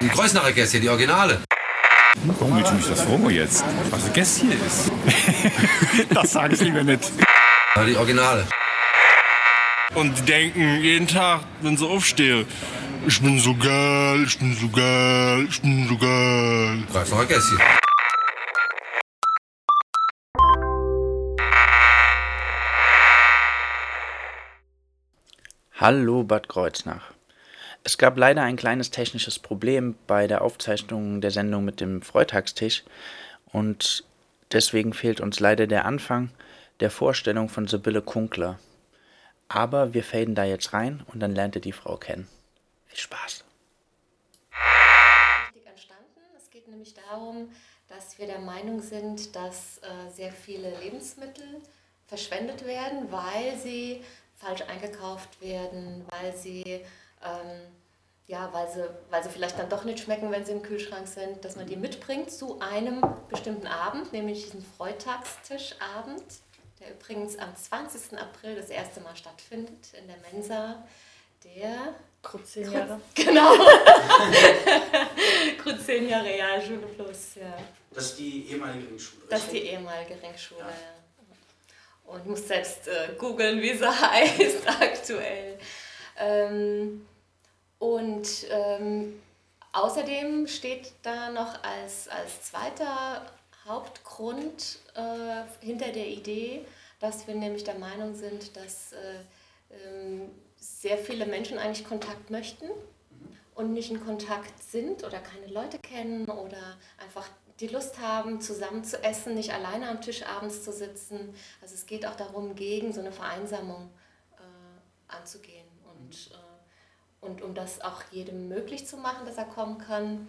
Die Kreuznacher Gäste, die Originale. Warum willst du mich das fragen jetzt? Was ein Gäst hier ist? das sage ich lieber nicht. Ja, die Originale. Und die denken jeden Tag, wenn sie aufstehen, ich bin so geil, ich bin so geil, ich bin so geil. Kreuznacher Gäste. Hallo Bad Kreuznach. Es gab leider ein kleines technisches Problem bei der Aufzeichnung der Sendung mit dem Freitagstisch und deswegen fehlt uns leider der Anfang der Vorstellung von Sibylle Kunkler. Aber wir faden da jetzt rein und dann lernt ihr die Frau kennen. Viel Spaß. Es geht nämlich darum, dass wir der Meinung sind, dass äh, sehr viele Lebensmittel verschwendet werden, weil sie falsch eingekauft werden, weil sie, ähm, ja, weil, sie, weil sie vielleicht dann doch nicht schmecken, wenn sie im Kühlschrank sind, dass man die mitbringt zu einem bestimmten Abend, nämlich diesen Freitagstischabend, der übrigens am 20. April das erste Mal stattfindet in der Mensa der Zehn Jahre. Genau. Kruzenia Realschule Plus, ja. Das ist die ehemalige Ringschule. Das ist die ehemalige Ringschule, ja. Und ich muss selbst äh, googeln, wie sie heißt aktuell. Ähm, und ähm, außerdem steht da noch als, als zweiter Hauptgrund äh, hinter der Idee, dass wir nämlich der Meinung sind, dass äh, ähm, sehr viele Menschen eigentlich Kontakt möchten und nicht in Kontakt sind oder keine Leute kennen oder einfach die Lust haben, zusammen zu essen, nicht alleine am Tisch abends zu sitzen. Also es geht auch darum, gegen so eine Vereinsamung äh, anzugehen. Und, äh, und um das auch jedem möglich zu machen, dass er kommen kann,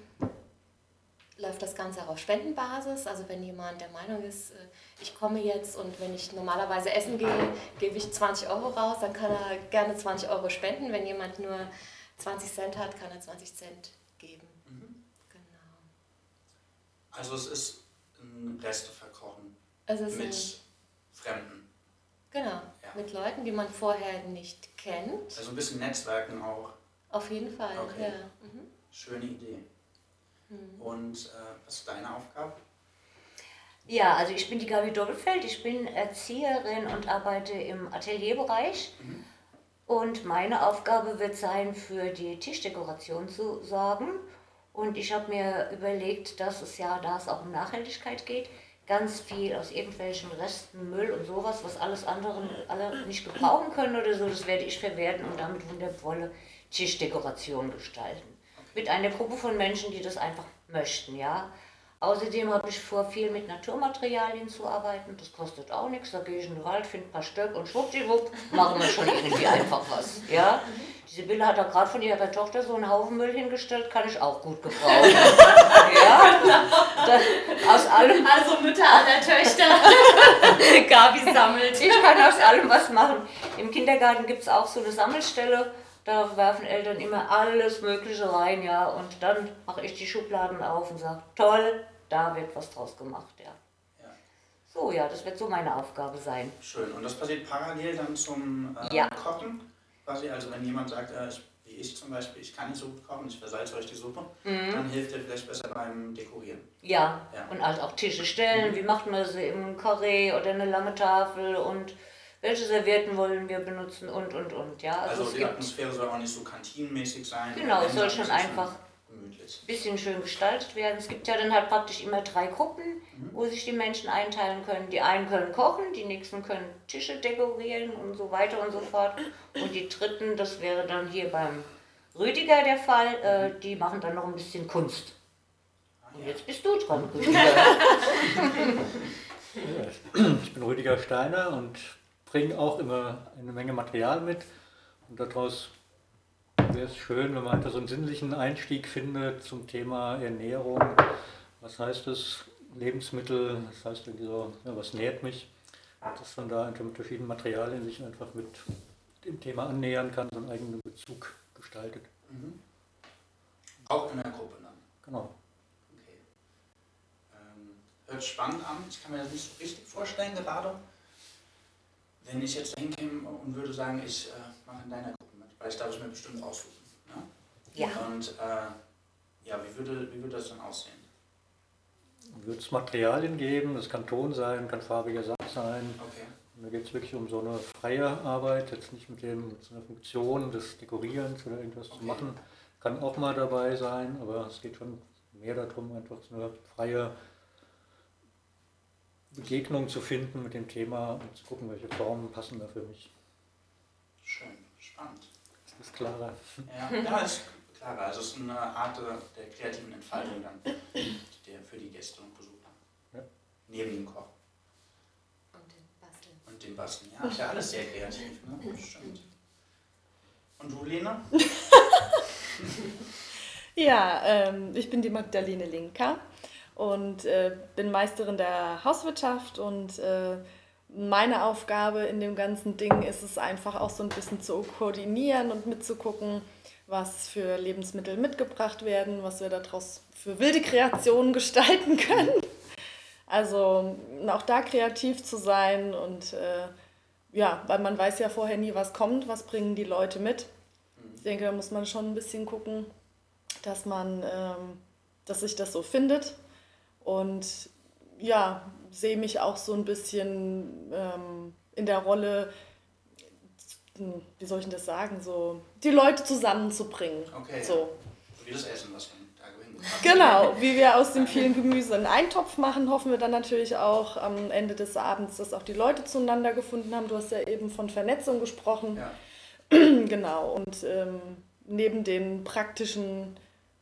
läuft das Ganze auch auf Spendenbasis. Also wenn jemand der Meinung ist, äh, ich komme jetzt und wenn ich normalerweise essen gehe, gebe ich 20 Euro raus, dann kann er gerne 20 Euro spenden. Wenn jemand nur 20 Cent hat, kann er 20 Cent geben. Genau. Also es ist ein Resteverkochen Also mit Fremden. genau, Ja. mit Leuten, die man vorher nicht kennt. Also ein bisschen Netzwerken auch. Auf jeden Fall, Okay. ja. Mhm. Schöne Idee. Und äh, was ist deine Aufgabe? Ja, also ich bin die Gabi Doppelfeld, ich bin Erzieherin und arbeite im Atelierbereich. Und meine Aufgabe wird sein, für die Tischdekoration zu sorgen. Und ich habe mir überlegt, dass es ja, da es auch um Nachhaltigkeit geht, ganz viel aus irgendwelchen Resten, Müll und sowas, was alles andere alle nicht gebrauchen können oder so, das werde ich verwerten und damit wundervolle Tischdekoration gestalten. Mit einer Gruppe von Menschen, die das einfach möchten, ja. Außerdem habe ich vor, viel mit Naturmaterialien zu arbeiten. Das kostet auch nichts. Da gehe ich in den Wald, finde ein paar Stöcke und schwuppdiwupp machen wir schon irgendwie einfach was. Ja? Die Sibylle hat da gerade von ihrer Tochter so einen Haufen Müll hingestellt, kann ich auch gut gebrauchen. ja? Da, aus allem, Also Mütter aller Töchter. Gabi sammelt. ich kann aus allem was machen. Im Kindergarten gibt es auch so eine Sammelstelle. Da werfen Eltern immer alles Mögliche rein, ja. Und dann mache ich die Schubladen auf und sage, toll, da wird was draus gemacht, ja. Ja. So, ja, das wird so meine Aufgabe sein. Schön. Und das passiert parallel dann zum äh, Ja. Kochen? Quasi, also wenn jemand sagt, äh, ich, wie ich zum Beispiel, ich kann nicht so gut kochen, ich versalze euch die Suppe, dann hilft ihr vielleicht besser beim Dekorieren. Ja, Ja. und halt auch Tische stellen. Wie macht man sie im Karree oder eine lange Tafel und welche Servietten wollen wir benutzen und und und. Ja, also, Also die gibt Atmosphäre soll auch nicht so kantinenmäßig sein. Genau, es soll schon einfach- ein bisschen schön gestaltet werden. Es gibt ja dann halt praktisch immer drei Gruppen, Mhm. wo sich die Menschen einteilen können. Die einen können kochen, die nächsten können Tische dekorieren und so weiter und so fort. Und die dritten, das wäre dann hier beim Rüdiger der Fall, äh, die machen dann noch ein bisschen Kunst. Und jetzt bist du dran, Rüdiger. Ich bin Rüdiger Steiner und bringe auch immer eine Menge Material mit. Und daraus wäre es schön, wenn man einfach so einen sinnlichen Einstieg findet zum Thema Ernährung. Was heißt es? Lebensmittel, das heißt irgendwie so, ja, was nährt mich? Dass man da einfach mit verschiedenen Materialien sich einfach mit dem Thema annähern kann, so einen eigenen Bezug gestaltet. Auch in der Gruppe dann. Genau. Okay. Ähm, hört spannend an. Ich kann mir das nicht so richtig vorstellen gerade. Wenn ich jetzt hinkäme und würde sagen, ich äh, mache in deiner Gruppe mit, weil ich darf es mir bestimmt aussuchen. Ne? Ja. Und äh, ja, wie würde, wie würde das dann aussehen? Wird es Materialien geben, das kann Ton sein, kann farbiger Satz sein. Okay. Da geht es wirklich um so eine freie Arbeit, jetzt nicht mit, dem, mit so einer Funktion des Dekorierens oder irgendwas zu Okay. machen. Kann auch mal dabei sein, aber es geht schon mehr darum, einfach so eine freie Begegnung zu finden mit dem Thema und zu gucken, welche Formen passen da für mich. Schön, spannend. Das ist klarer. Ja, ja ist klar. Also es ist eine Art der der kreativen Entfaltung dann der für die Gäste und Besucher. Ja. Neben dem Koch Und den Basteln. und dem Basteln. Ja, ist ja alles sehr kreativ. Ne? Stimmt. Und du, Lena? Ja, ähm, ich bin die Magdalene Linker und äh, bin Meisterin der Hauswirtschaft und äh, meine Aufgabe in dem ganzen Ding ist es einfach auch so ein bisschen zu koordinieren und mitzugucken, was für Lebensmittel mitgebracht werden, was wir daraus für wilde Kreationen gestalten können. Also auch da kreativ zu sein und äh, ja, weil man weiß ja vorher nie, was kommt, was bringen die Leute mit. Ich denke, da muss man schon ein bisschen gucken, dass man, ähm, dass sich das so findet. Und ja, sehe mich auch so ein bisschen ähm, in der Rolle, hm, wie soll ich denn das sagen, so die Leute zusammenzubringen. Okay. So. Wie das Essen, was wir da gewinnen. Genau, wie wir aus dem vielen Gemüse einen Eintopf machen, hoffen wir dann natürlich auch am Ende des Abends, dass auch die Leute zueinander gefunden haben. Du hast ja eben von Vernetzung gesprochen. Ja. Genau, und ähm, neben den praktischen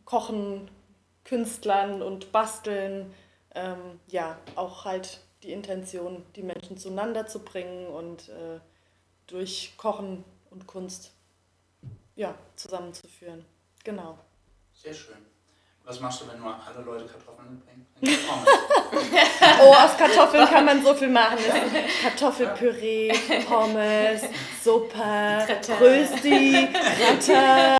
Kochen, Künstlern und Basteln, ähm, ja, auch halt die Intention, die Menschen zueinander zu bringen und äh, durch Kochen und Kunst ja, zusammenzuführen. Genau. Sehr schön. Was machst du, wenn nur alle Leute Kartoffeln mitbringen? Oh, aus Kartoffeln kann man so viel machen. Kartoffelpüree, Pommes, Suppe, Rösti, Gratin.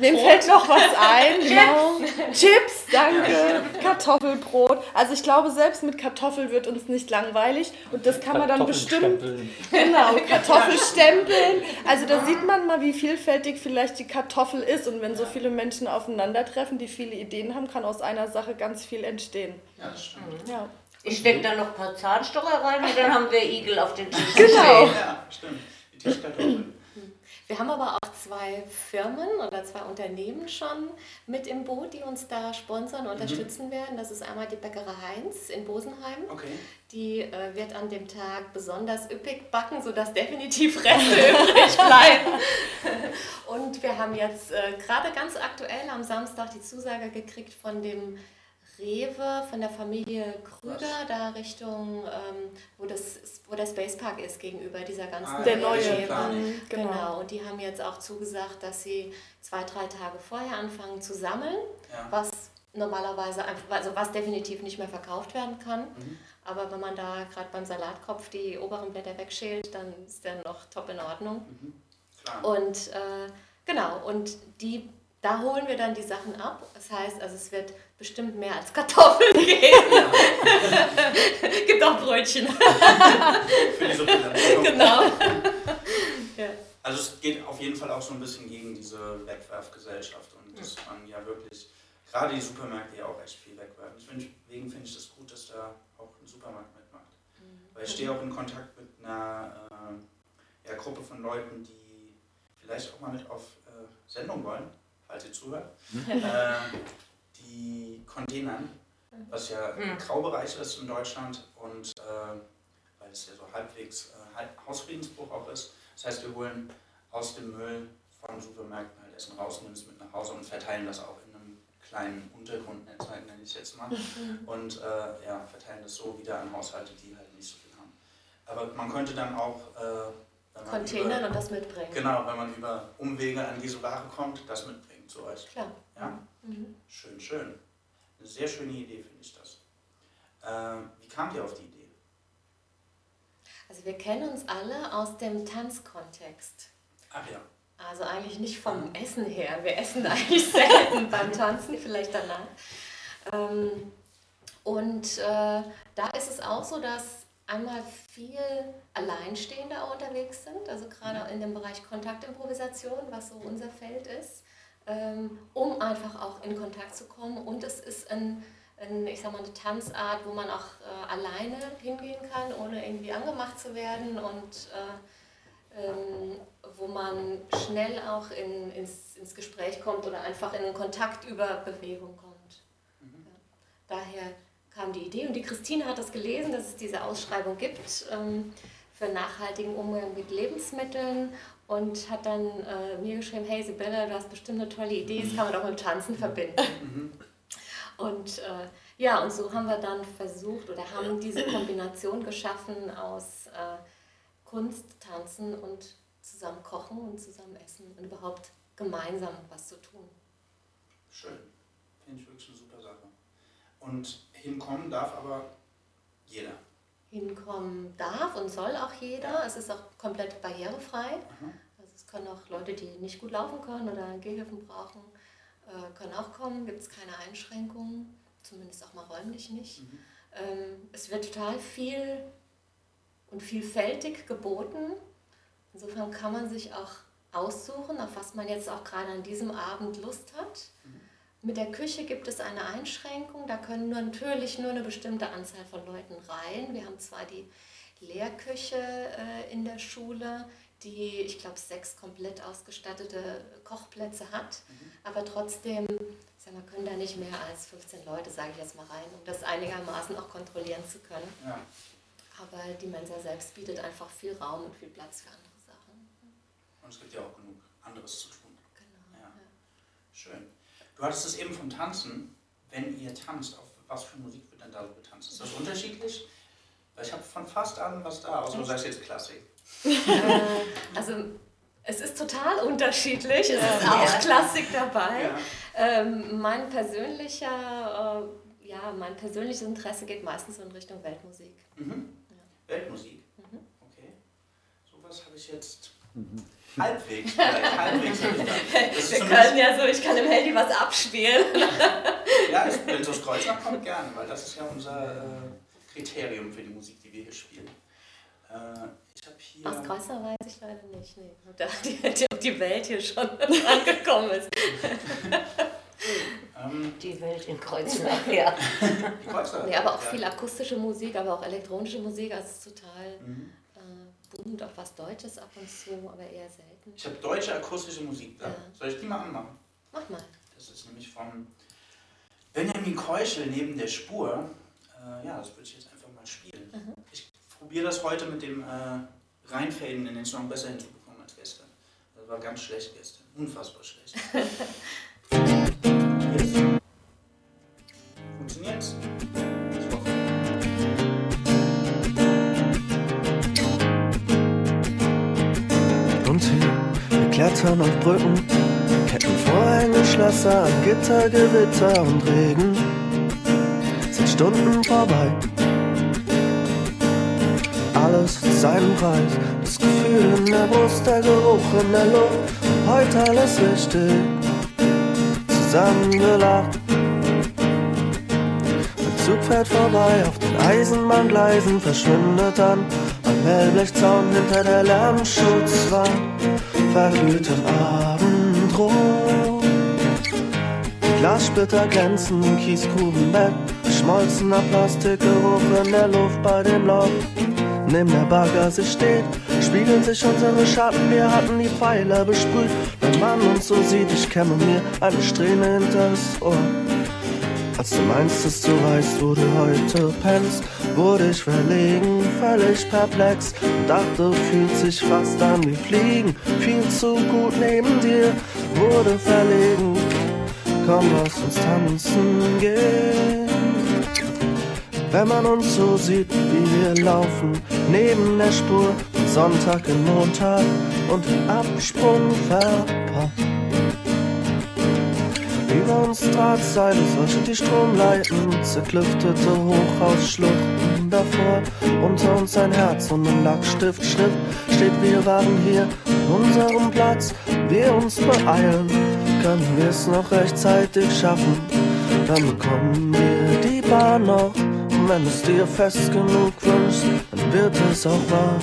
Mir fällt noch was ein. Genau. Chips, danke. Kartoffelbrot. Also ich glaube, selbst mit Kartoffeln wird uns nicht langweilig. Und das kann man dann bestimmt Kartoffelstempeln. Genau, Kartoffelstempeln. Also da sieht man mal, wie vielfältig vielleicht die Kartoffel ist. Und wenn so viele Menschen aufeinandertreffen, die viele Ideen haben, kann aus einer Sache ganz viel entstehen. Ja, das stimmt. Ja. Ich stecke da noch ein paar Zahnstocher rein und dann haben wir Igel auf den Tisch. Genau. Ja, stimmt. Die Tischkartoffeln. Wir haben aber auch zwei Firmen oder zwei Unternehmen schon mit im Boot, die uns da sponsern und unterstützen werden. Das ist einmal die Bäckerei Heinz in Bosenheim. Okay. Die äh, wird an dem Tag besonders üppig backen, sodass definitiv Reste übrig bleiben. Und wir haben jetzt äh, gerade ganz aktuell am Samstag die Zusage gekriegt von dem Rewe, von der Familie Krüger, da Richtung, ähm, wo, das, wo der Space Park ist, gegenüber dieser ganzen Ah, Der neue. Mhm, Genau. Genau. und die haben jetzt auch zugesagt, dass sie zwei, drei Tage vorher anfangen zu sammeln, Ja. was normalerweise einfach, also was definitiv nicht mehr verkauft werden kann. Mhm. Aber wenn man da gerade beim Salatkopf die oberen Blätter wegschält, dann ist der noch top in Ordnung. Klar. Und äh, genau, und die, da holen wir dann die Sachen ab. Das heißt, also es wird bestimmt mehr als Kartoffeln geben. Gibt auch Brötchen. Für die Suppe dann. genau. ja. Also es geht auf jeden Fall auch so ein bisschen gegen diese Wegwerfgesellschaft und dass man ja wirklich, gerade die Supermärkte ja auch echt viel wegwerfen. Deswegen finde ich das gut, dass da auch ein Supermarkt mitmacht. Weil ich stehe auch in Kontakt mit einer äh, ja, Gruppe von Leuten, die vielleicht auch mal mit auf äh, Sendung wollen, falls ihr zuhört. äh, die Containern, was ja ein Graubereich ist in Deutschland und äh, weil es ja so halbwegs äh, Hausfriedensbruch auch ist. Das heißt, wir holen aus dem Müll von Supermärkten halt Essen raus, nehmen es mit nach Hause und verteilen das auch in einem kleinen Untergrundnetzwerk, nenne ich es jetzt mal. Und äh, ja, verteilen das so wieder an Haushalte, die halt nicht so viel haben. Aber man könnte dann auch äh, wenn man Containern und das mitbringen. Genau, wenn man über Umwege an diese Ware kommt, das mitbringen zu euch. Klar. Ja? Schön, schön. Eine sehr schöne Idee, finde ich das. Äh, wie kamt ihr auf die Idee? Also wir kennen uns alle aus dem Tanzkontext. Ach ja. Also eigentlich nicht vom Essen her. Wir essen eigentlich selten beim Tanzen, vielleicht danach. Ähm, und äh, da ist es auch so, dass einmal viel Alleinstehende auch unterwegs sind, also gerade in dem Bereich Kontaktimprovisation, was so unser Feld ist. Ähm, um einfach auch in Kontakt zu kommen. Und es ist ein, ein ich sag mal, eine Tanzart, wo man auch äh, alleine hingehen kann, ohne irgendwie angemacht zu werden und äh, ähm, wo man schnell auch in, ins, ins Gespräch kommt oder einfach in Kontakt über Bewegung kommt. Ja. Daher kam die Idee und die Christine hat das gelesen, dass es diese Ausschreibung gibt ähm, für nachhaltigen Umgang mit Lebensmitteln und hat dann äh, mir geschrieben, hey Sibylle, du hast bestimmt eine tolle Idee, das kann man doch mit Tanzen verbinden. Und äh, ja, und so haben wir dann versucht oder haben diese Kombination geschaffen aus äh, Kunst, Tanzen und zusammen kochen und zusammen essen und überhaupt gemeinsam was zu tun. Schön. Finde ich wirklich eine super Sache. Und hinkommen darf aber jeder. Hinkommen darf und soll auch jeder. Es ist auch komplett barrierefrei. Also es können auch Leute, die nicht gut laufen können oder Gehhilfen brauchen, äh, können auch kommen. Gibt es keine Einschränkungen, zumindest auch mal räumlich nicht. Ähm, es wird total viel und vielfältig geboten. Insofern kann man sich auch aussuchen, auf was man jetzt auch gerade an diesem Abend Lust hat. Mit der Küche gibt es eine Einschränkung, da können nur, natürlich nur eine bestimmte Anzahl von Leuten rein. Wir haben zwar die Lehrküche äh, in der Schule, die, ich glaube, sechs komplett ausgestattete Kochplätze hat, aber trotzdem, sag mal, können da nicht mehr als 15 Leute, sage ich jetzt mal rein, um das einigermaßen auch kontrollieren zu können. Ja. Aber die Mensa selbst bietet einfach viel Raum und viel Platz für andere Sachen. Und es gibt ja auch genug anderes zu tun. Ja. Du hattest es eben vom Tanzen. Wenn ihr tanzt, auf was für Musik wird denn da so getanzt? Ist das unterschiedlich? Weil ich habe von fast allem was da, außer du sagst jetzt Klassik. Äh, also es ist total unterschiedlich. Es ist auch Klassik dabei. Ja. Ähm, mein persönlicher, äh, ja, mein persönliches Interesse geht meistens so in Richtung Weltmusik. Mhm. Weltmusik. Okay. Sowas habe ich jetzt halbwegs. halbwegs Wir können ja so, ich kann im Handy was abspielen. Ja, ich- wenn aus Kreuzberg kommt, gerne, weil das ist ja unser äh, Kriterium für die Musik, die wir hier spielen. Äh, ich habe hier. Aus Kreuzer weiß ich leider nicht. Nee. Da die, die, ob die Welt hier schon angekommen ist. Ähm, Die Welt in Kreuznach, ja. die Kreuzberg. Nee, aber auch ja. viel akustische Musik, aber auch elektronische Musik. Also es ist total Mhm. Bunt, auch was Deutsches ab und zu, aber eher selten. Ich habe deutsche akustische Musik da. Ja. Soll ich die mal anmachen? Mach mal. Das ist nämlich von Benjamin Keuschel neben der Spur. Äh, ja, das würde ich jetzt einfach mal spielen. Ich probiere das heute mit dem äh, Reinfaden in den Song besser hinzubekommen als gestern. Das war ganz schlecht gestern. Unfassbar schlecht. Jetzt. Wir klettern auf Brücken, Ketten, Vorhänge, Schlösser, Gitter, Gewitter und Regen. Sind Stunden vorbei. Alles hat seinen Preis. Das Gefühl in der Brust, der Geruch in der Luft. Heute alles richtig. Zusammengelacht. Der Zug fährt vorbei, auf den Eisenbahngleisen verschwindet dann am Wellblechzaun hinter der Lärmschutzwand. Verglüht im Abendrot. Die Glassplitter glänzen im Kiesgrubenbett. Schmolzener Plastikgeruch in der Luft bei dem Loch. Neben der Bagger sich steht, spiegeln sich unsere Schatten. Wir hatten die Pfeiler besprüht. Wenn man uns so sieht, ich kämme mir eine Strähne hinters Ohr. Als du meinst, dass du weißt, wo du heute pennst, wurde ich verlegen, völlig perplex. Dachte, fühlt sich fast an wie Fliegen. Viel zu gut neben dir, wurde verlegen. Komm, lass uns tanzen gehen. Wenn man uns so sieht, wie wir laufen, neben der Spur, Sonntag in Montag und Absprung verpasst. Über uns Drahtseile, solche die Strom leiten, zerklüftete Hochhausschluchten davor. Unter uns ein Herz und ein Lackstift, Schrift steht, wir waren hier an unserem Platz. Wir uns beeilen, können wir es noch rechtzeitig schaffen. Dann bekommen wir die Bahn noch. Und wenn es dir fest genug wünschst, dann wird es auch wahr.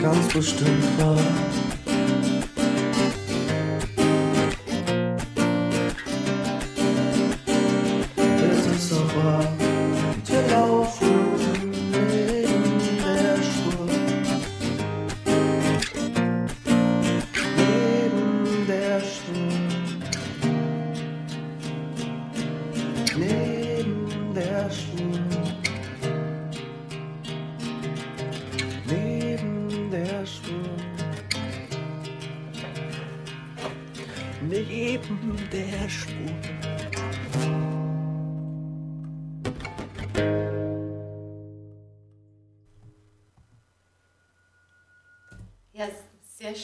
Ganz bestimmt wahr.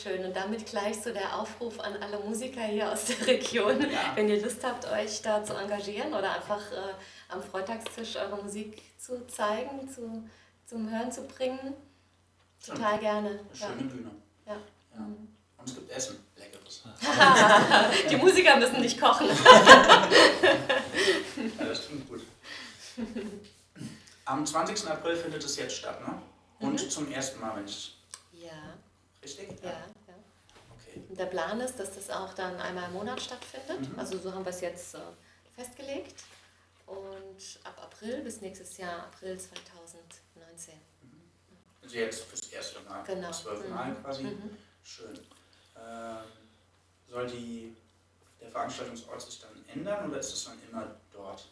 Schön. Und damit gleich so der Aufruf an alle Musiker hier aus der Region, wenn ihr Lust habt, euch da zu engagieren oder einfach äh, am Freitagstisch eure Musik zu zeigen, zu, zum Hören zu bringen. Total gerne. Eine schöne Bühne. Ja. Ja. Und es gibt Essen. Leckeres. Die Musiker müssen nicht kochen. Ja, das klingt gut. Am 20. April findet es jetzt statt, ne? Und Mhm. zum ersten Mal, wenn ich Ja, richtig? ja, ja. Okay. Der Plan ist, dass das auch dann einmal im Monat stattfindet. Mhm. Also so haben wir es jetzt äh, festgelegt. Und ab April bis nächstes Jahr, April 2019. Also jetzt fürs erste Mal. Genau. Das zwölfte Mhm. Mal quasi. Mhm. Schön. Ähm, soll die, der Veranstaltungsort sich dann ändern oder ist es dann immer dort?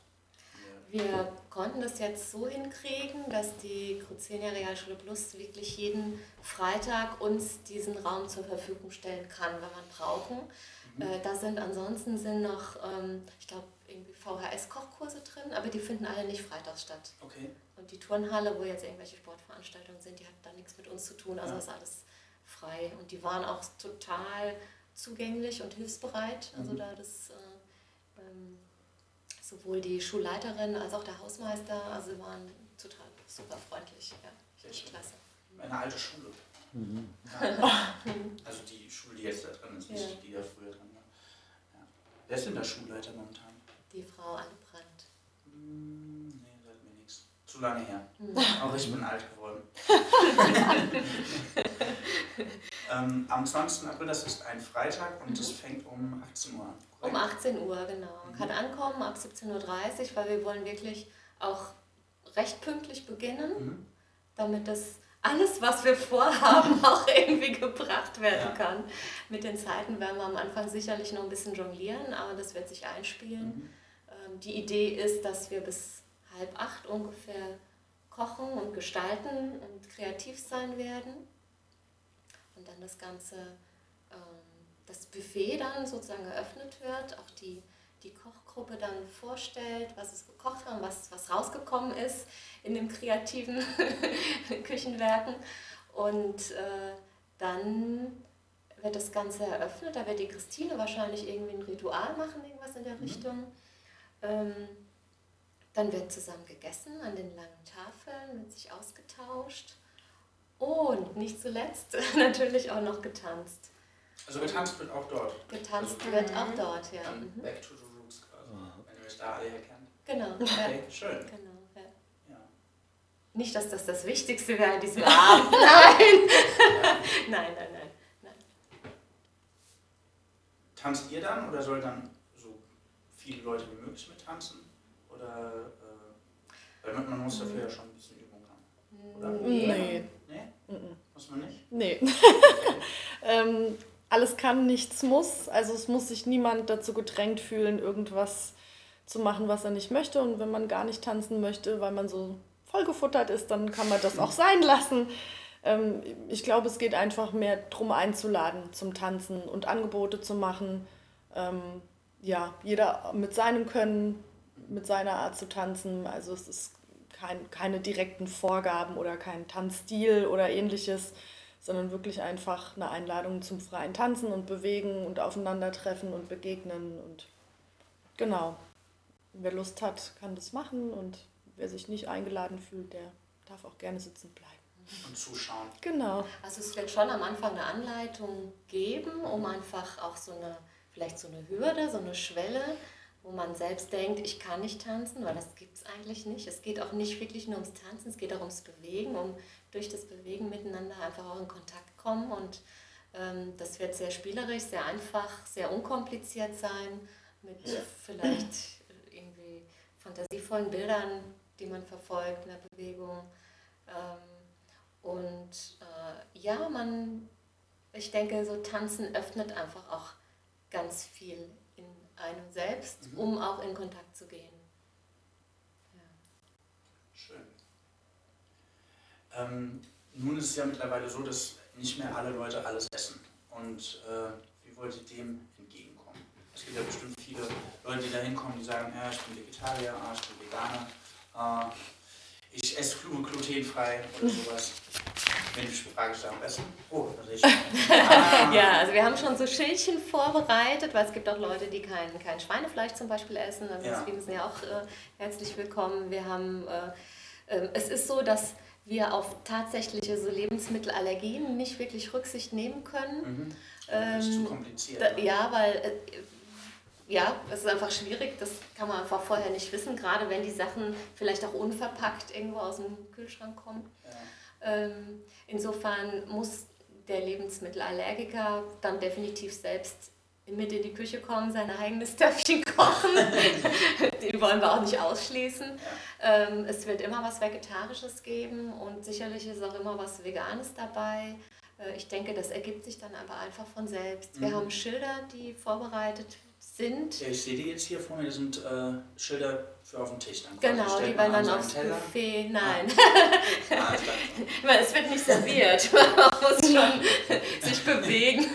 Wir konnten das jetzt so hinkriegen, dass die Cruzenia Realschule Plus wirklich jeden Freitag uns diesen Raum zur Verfügung stellen kann, wenn wir brauchen. Äh, da sind ansonsten sind noch, ähm, ich glaube, irgendwie VHS-Kochkurse drin, aber die finden alle nicht freitags statt. Okay. Und die Turnhalle, wo jetzt irgendwelche Sportveranstaltungen sind, die hat da nichts mit uns zu tun. Also Ja. ist alles frei. Und die waren auch total zugänglich und hilfsbereit. Also Mhm. da das äh, ähm, sowohl die Schulleiterin als auch der Hausmeister, also waren total super freundlich. Ja, richtig klasse. Eine alte Schule. Mhm. Ja. Also die Schule, die jetzt da drin ist, nicht Ja. die da früher drin war. Ja. Wer ist denn der Schulleiter momentan? Die Frau Angebrannt. Zu lange her. Mhm. Auch ich bin alt geworden. ähm, am 20. April, das ist ein Freitag und es fängt um 18 Uhr an. Um 18 Uhr, genau. Man kann ankommen ab 17.30 Uhr, weil wir wollen wirklich auch recht pünktlich beginnen, Mhm. damit das alles, was wir vorhaben, auch irgendwie gebracht werden Ja. kann. Mit den Zeiten werden wir am Anfang sicherlich noch ein bisschen jonglieren, aber das wird sich einspielen. Mhm. Ähm, Die Idee ist, dass wir bis halb acht ungefähr kochen und gestalten und kreativ sein werden. Und dann das Ganze, ähm, das Buffet dann sozusagen eröffnet wird, auch die, die Kochgruppe dann vorstellt, was es gekocht haben, was, was rausgekommen ist in dem kreativen Küchenwerken. Und äh, dann wird das Ganze eröffnet. Da wird die Christine wahrscheinlich irgendwie ein Ritual machen, irgendwas in der Richtung. Ähm, dann wird zusammen gegessen an den langen Tafeln, wird sich ausgetauscht. Und nicht zuletzt natürlich auch noch getanzt. Also getanzt wird auch dort. Getanzt also, wird auch dort, ja. Mhm. back to the roots quasi. Wenn ihr euch da alle herkennt. Genau. Okay, Ja. schön. Genau, ja. Ja. Nicht, dass das das Wichtigste wäre an diesem Abend. Nein. nein, nein, nein. nein. Tanzt ihr dann oder soll dann so viele Leute wie möglich mit tanzen? Oder, äh, weil man, man muss dafür ja schon ein bisschen Übung haben. Oder? Nee. Nee? Mhm. Muss man nicht? Nee. ähm, alles kann, nichts muss. Also es muss sich niemand dazu gedrängt fühlen, irgendwas zu machen, was er nicht möchte. Und wenn man gar nicht tanzen möchte, weil man so vollgefuttert ist, dann kann man das auch sein lassen. Ähm, ich glaube, es geht einfach mehr darum, einzuladen zum Tanzen und Angebote zu machen. Ähm, ja, jeder mit seinem Können, mit seiner Art zu tanzen. Also es ist kein, keine direkten Vorgaben oder kein Tanzstil oder ähnliches, sondern wirklich einfach eine Einladung zum freien Tanzen und Bewegen und Aufeinandertreffen und Begegnen. Und genau, wer Lust hat, kann das machen und wer sich nicht eingeladen fühlt, der darf auch gerne sitzen bleiben. Und zuschauen. Genau. Also es wird schon am Anfang eine Anleitung geben, um einfach auch so eine, vielleicht so eine Hürde, so eine Schwelle, wo man selbst denkt, ich kann nicht tanzen, weil das gibt es eigentlich nicht. Es geht auch nicht wirklich nur ums Tanzen, es geht auch ums Bewegen, um durch das Bewegen miteinander einfach auch in Kontakt kommen. Und ähm, das wird sehr spielerisch, sehr einfach, sehr unkompliziert sein, mit vielleicht irgendwie fantasievollen Bildern, die man verfolgt in der Bewegung. Ähm, und äh, ja, man, ich denke, so Tanzen öffnet einfach auch ganz viel einem selbst, um auch in Kontakt zu gehen. Schön. Ähm, nun ist es ja mittlerweile so, dass nicht mehr alle Leute alles essen. Und äh, wie wollt ihr dem entgegenkommen? Es gibt ja bestimmt viele Leute, die da hinkommen, die sagen, ja, ich bin Vegetarier, ah, ich bin Veganer, äh, ich esse glu- glutenfrei oder sowas. Ich frage am besten. Oh, ich. Ah, Ja, also wir haben schon so Schildchen vorbereitet, weil es gibt auch Leute, die kein, kein Schweinefleisch zum Beispiel essen. Also Ja. deswegen sind ja auch äh, herzlich willkommen. Wir haben, äh, äh, es ist so, dass wir auf tatsächliche so Lebensmittelallergien nicht wirklich Rücksicht nehmen können. Mhm. Das ist zu Ähm, kompliziert. Da, ne? ja, weil äh, ja, es ist einfach schwierig, das kann man einfach vorher nicht wissen, gerade wenn die Sachen vielleicht auch unverpackt irgendwo aus dem Kühlschrank kommen. Ähm, insofern muss der Lebensmittelallergiker dann definitiv selbst mit in die Küche kommen, sein eigenes Töpfchen kochen. Den wollen wir auch nicht ausschließen. Ähm, es wird immer was Vegetarisches geben und sicherlich ist auch immer was Veganes dabei. Äh, Ich denke, das ergibt sich dann aber einfach von selbst. Wir Mhm. haben Schilder, die vorbereitet sind. Ja, ich sehe die jetzt hier vor mir, das sind äh, Schilder für auf dem Tisch. Dann Genau, die an dann aufs Teller. Buffet. Nein. Ah, dachte, Weil es wird nicht serviert. Man muss schon sich bewegen,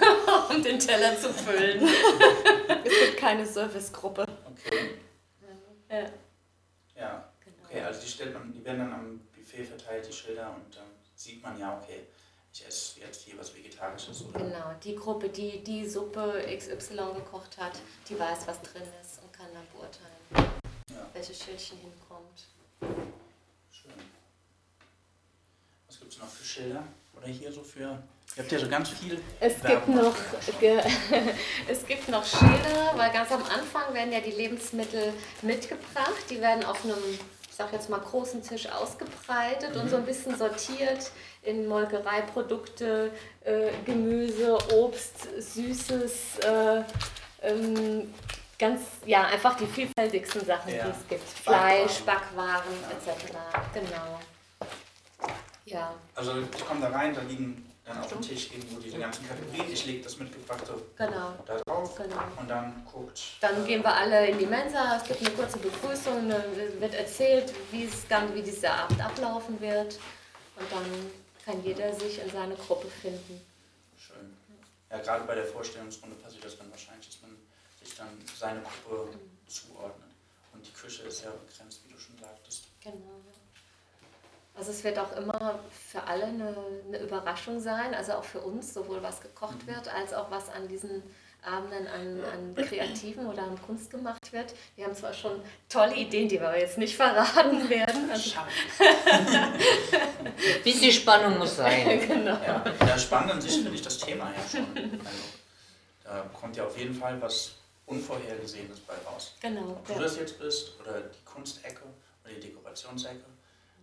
um den Teller zu füllen. Es gibt keine Servicegruppe. okay. Ja. Ja, okay, also die, stellt man, die werden dann am Buffet verteilt, die Schilder, und dann sieht man ja, okay, ich esse jetzt hier was Vegetarisches oder Genau, die Gruppe, die die Suppe XY gekocht hat, die weiß, was drin ist und kann dann beurteilen, Ja. welches Schildchen hinkommt. Schön. Was gibt es noch für Schilder? Oder hier so für. Ihr habt ja so ganz viel. Es gibt, noch, es gibt noch Schilder, weil ganz am Anfang werden ja die Lebensmittel mitgebracht. Die werden auf einem, ich sag jetzt mal, großen Tisch ausgebreitet und so ein bisschen sortiert in Molkereiprodukte, äh, Gemüse, Obst, Süßes, äh, ähm, ganz, ja, einfach die vielfältigsten Sachen, Ja. die es gibt. Fleisch, Backwaren. Backwaren etc. Genau. Ja. Also ich komme da rein, da liegen dann auf dem Tisch irgendwo diese ganzen Kategorien. Ich lege das mitgebrachte Genau. da drauf Genau. und dann guckt. Dann gehen wir alle in die Mensa, es gibt eine kurze Begrüßung, dann wird erzählt, wie es dann, wie dieser Abend ablaufen wird. Und dann kann jeder sich in seine Gruppe finden. Schön. Ja, gerade bei der Vorstellungsrunde passiert das dann wahrscheinlich, dass man sich dann seine Gruppe zuordnet. Und die Küche ist ja begrenzt, wie du schon sagtest. Genau. Also es wird auch immer für alle eine, eine Überraschung sein, also auch für uns, sowohl was gekocht wird, als auch was an diesen Abenden an, an Kreativen oder an Kunst gemacht wird. Wir haben zwar schon tolle Ideen, die wir jetzt nicht verraten werden. Also, Bisschen Spannung muss sein. genau. Ja, ja spannend an sich finde ich das Thema ja schon. Also, da kommt ja auf jeden Fall was Unvorhergesehenes bei raus. Genau. Ob du das jetzt bist oder die Kunstecke oder die Dekorationsecke,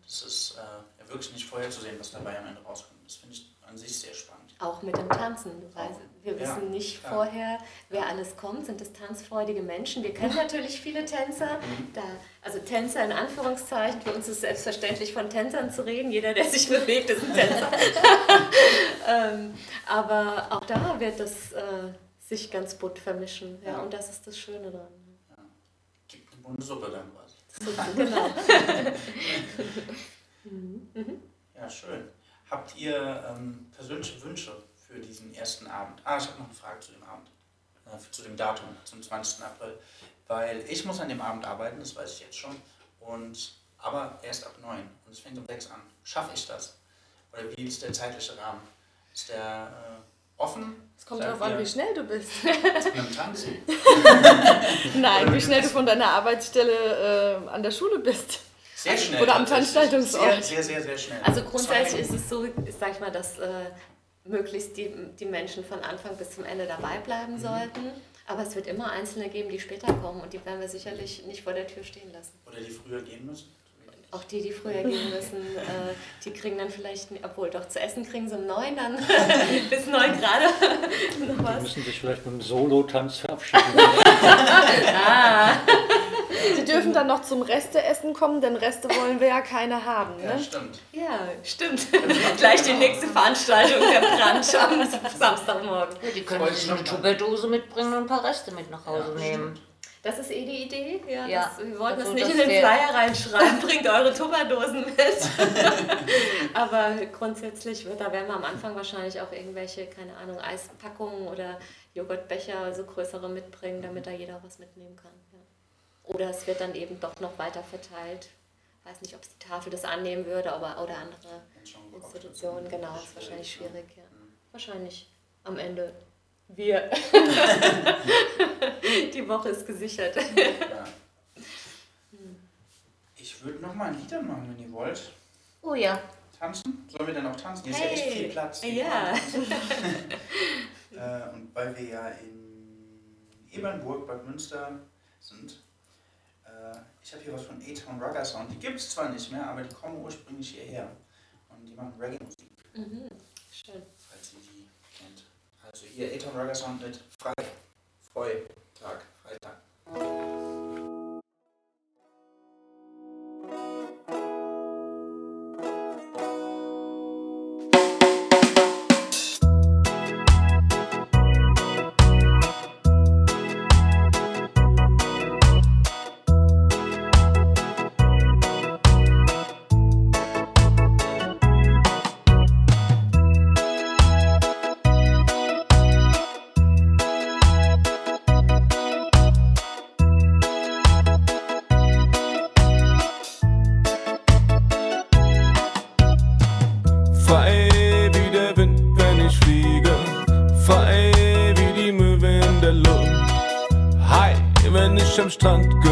das ist äh, ja wirklich nicht vorherzusehen, was dabei am Ende rauskommt. Das finde ich an sich sehr spannend. Auch mit dem Tanzen. Weißt, wir Ja, wissen nicht klar. vorher, wer alles kommt. Sind es tanzfreudige Menschen? Wir kennen natürlich viele Tänzer. Mhm. Da, also Tänzer in Anführungszeichen. Für uns ist es selbstverständlich von Tänzern zu reden. Jeder, der sich bewegt, ist ein Tänzer. ähm, aber auch da wird es äh, sich ganz bunt vermischen. Ja, Ja. Und das ist das Schöne dran. Gibt eine bunte Suppe dann quasi. genau. Ja, schön. Habt ihr ähm, persönliche Wünsche für diesen ersten Abend? Ah, ich habe noch eine Frage zu dem Abend. Äh, zu dem Datum, zum 20. April. Weil ich muss an dem Abend arbeiten, das weiß ich jetzt schon. Und, aber erst ab 9 und es fängt um 6 an. Schaffe ich das? Oder wie ist der zeitliche Rahmen? Ist der äh, offen? Es kommt darauf an, wie schnell du bist. Mit dem Tanzen? Nein, wie schnell du von deiner Arbeitsstelle äh, an der Schule bist. Sehr schnell. Oder am. Veranstaltungsort. Sehr, sehr, sehr, sehr schnell. Also grundsätzlich ist es so, sag ich mal, dass äh, möglichst die, die Menschen von Anfang bis zum Ende dabei bleiben sollten. Aber es wird immer Einzelne geben, die später kommen und die werden wir sicherlich nicht vor der Tür stehen lassen. Oder die früher gehen müssen? Auch die, die früher gehen müssen, äh, die kriegen dann vielleicht, obwohl doch zu essen kriegen sie um neun dann bis neun gerade noch Die was. müssen sich vielleicht mit einem Solo-Tanz verabschieden. Ah, Sie dürfen dann noch zum Resteessen kommen, denn Reste wollen wir ja keine haben. Ja, Ne? stimmt. ja, stimmt. Gleich die nächste Veranstaltung, der Brunch am Samstagmorgen. Die können sich noch eine Tupperdose mitbringen und ein paar Reste mit nach Hause nehmen. Das ist eh die Idee. Ja, ja das, wir wollten das, das nicht das in den Flyer reinschreiben, bringt eure Tupperdosen mit. Aber grundsätzlich wird, da werden wir am Anfang wahrscheinlich auch irgendwelche, keine Ahnung, Eispackungen oder Joghurtbecher, so größere mitbringen, damit da jeder was mitnehmen kann. Ja. Oder es wird dann eben doch noch weiter verteilt. Ich weiß nicht, ob die Tafel das annehmen würde aber, oder andere Institutionen. Genau, das ist wahrscheinlich schwierig. Ja. Wahrscheinlich am Ende wir. Die Woche ist gesichert. Ja. Ich würde nochmal ein Lied machen, wenn ihr wollt. Oh ja. Tanzen? Sollen wir dann auch tanzen? Hier hey. ist ja echt viel Platz. Ja. äh, und weil wir ja in Ebernburg, Bad Münster sind, äh, ich habe hier was von A-Town Rugger Sound. Die gibt es zwar nicht mehr, aber die kommen ursprünglich hierher. Und die machen Reggae-Musik. Mhm. Schön hier Eton Ruggerson mit Frei, Freitag, Freitag. sem strandgöð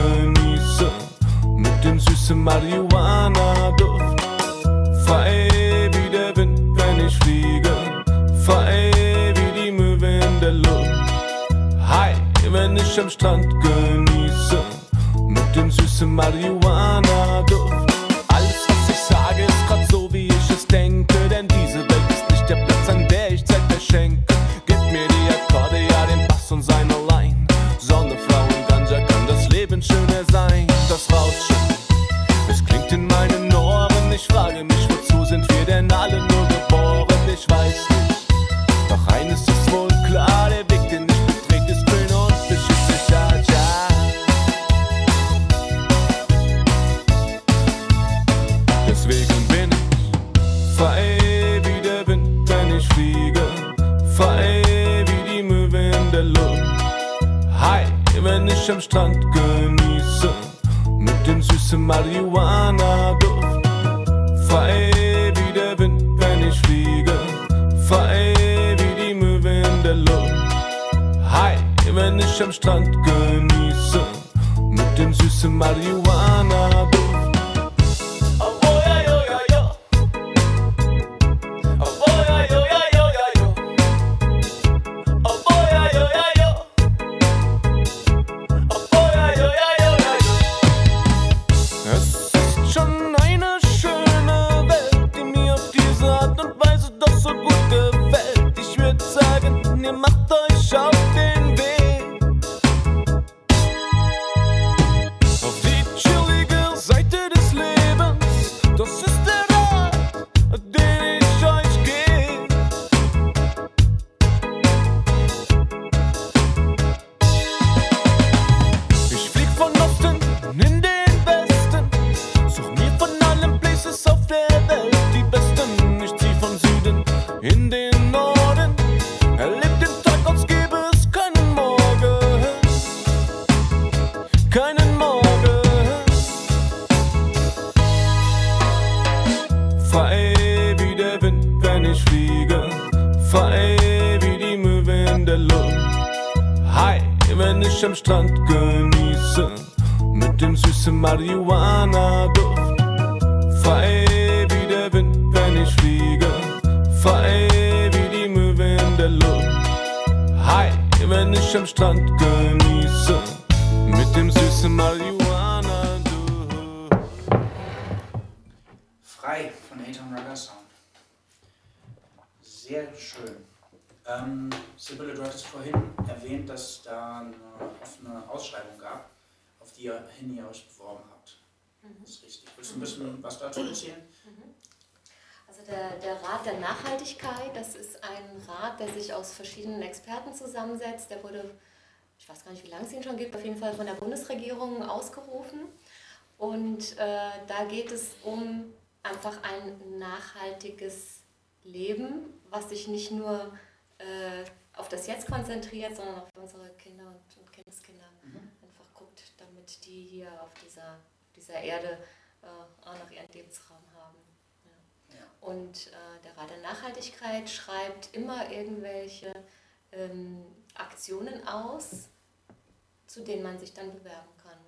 Rat der Nachhaltigkeit. Das ist ein Rat, der sich aus verschiedenen Experten zusammensetzt. Der wurde, ich weiß gar nicht, wie lange es ihn schon gibt, auf jeden Fall von der Bundesregierung ausgerufen. Und äh, da geht es um einfach ein nachhaltiges Leben, was sich nicht nur äh, auf das Jetzt konzentriert, sondern auf unsere Kinder und, und Kindeskinder mhm. einfach guckt, damit die hier auf dieser, dieser Erde äh, auch noch ihren Lebensraum haben. Und äh, der Rat der Nachhaltigkeit schreibt immer irgendwelche ähm, Aktionen aus, zu denen man sich dann bewerben kann.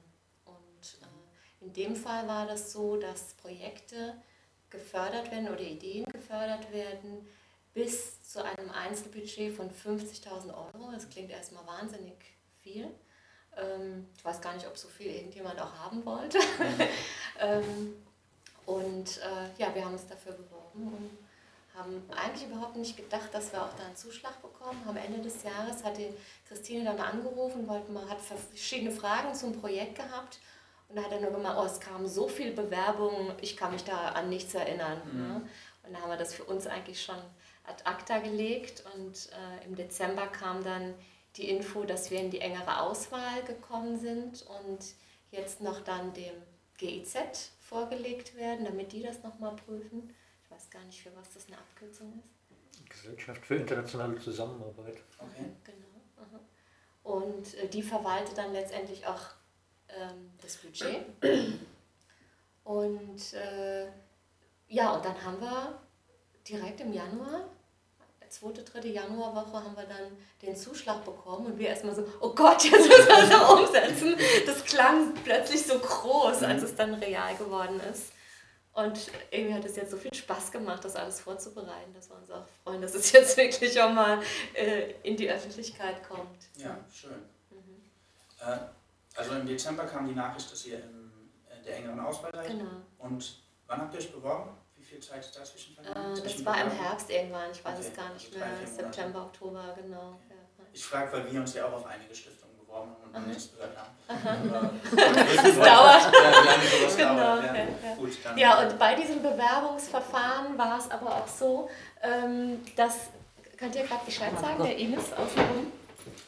Und äh, in dem Fall war das so, dass Projekte gefördert werden oder Ideen gefördert werden bis zu einem Einzelbudget von 50.000 Euro. Das klingt erstmal wahnsinnig viel. Ähm, ich weiß gar nicht, ob so viel irgendjemand auch haben wollte. ähm, und äh, ja, wir haben uns dafür beworben und haben eigentlich überhaupt nicht gedacht, dass wir auch da einen Zuschlag bekommen. Am Ende des Jahres hatte Christine dann angerufen, wollte mal, hat verschiedene Fragen zum Projekt gehabt. Und da hat er nur gemeint, oh, es kamen so viele Bewerbungen, ich kann mich da an nichts erinnern. Mhm. Ne? Und da haben wir das für uns eigentlich schon ad acta gelegt. Und äh, im Dezember kam dann die Info, dass wir in die engere Auswahl gekommen sind und jetzt noch dann dem GIZ vorgelegt werden, damit die das nochmal prüfen. Ich weiß gar nicht, für was das eine Abkürzung ist. Gesellschaft für internationale Zusammenarbeit. Okay. Genau. aha. Und äh, die verwaltet dann letztendlich auch ähm, das Budget. Und äh, ja, und dann haben wir direkt im Januar, zweite, dritte Januarwoche, haben wir dann den Zuschlag bekommen und wir erstmal so, oh Gott, jetzt müssen wir das umsetzen. Das klang plötzlich so groß, als es dann real geworden ist. Und irgendwie hat es jetzt so viel Spaß gemacht, das alles vorzubereiten, dass wir uns auch freuen, dass es jetzt wirklich auch mal äh, in die Öffentlichkeit kommt. Ja, schön. Äh, also im Dezember kam die Nachricht, dass ihr in, in der engeren Auswahl seid. Genau. Und wann habt ihr euch beworben? Viel Zeit dazwischen Äh, vergangen? das Zwischen war im? Herbst irgendwann, ich weiß Okay, es gar nicht mehr. September, Oktober, genau. Ja. Ich frage, weil wir uns ja auch auf einige Stiftungen beworben haben und noch nichts gehört haben. Das dauert. Ja, Genau, dauert. Ja. ja. Gut, Ja, und bei diesem Bewerbungsverfahren war es aber auch so, ähm, dass, könnt ihr gerade Bescheid sagen, der Ines außenrum?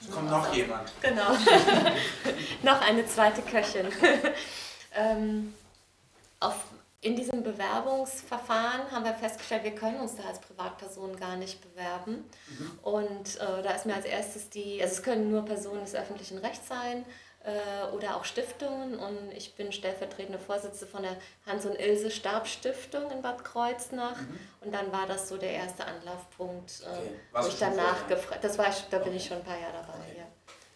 es kommt noch jemand. Genau. Noch eine zweite Köchin. ähm, auf, in diesem Bewerbungsverfahren haben wir festgestellt, wir können uns da als Privatperson gar nicht bewerben. Und äh, da ist mir als erstes die, also es können nur Personen des öffentlichen Rechts sein äh, oder auch Stiftungen. Und ich bin stellvertretende Vorsitzende von der Hans und Ilse Stabstiftung in Bad Kreuznach. Und dann war das so der erste Anlaufpunkt, äh, Okay. wo ich du schon danach vorher? gefragt, das war ich, da bin ich schon ein paar Jahre dabei, ja.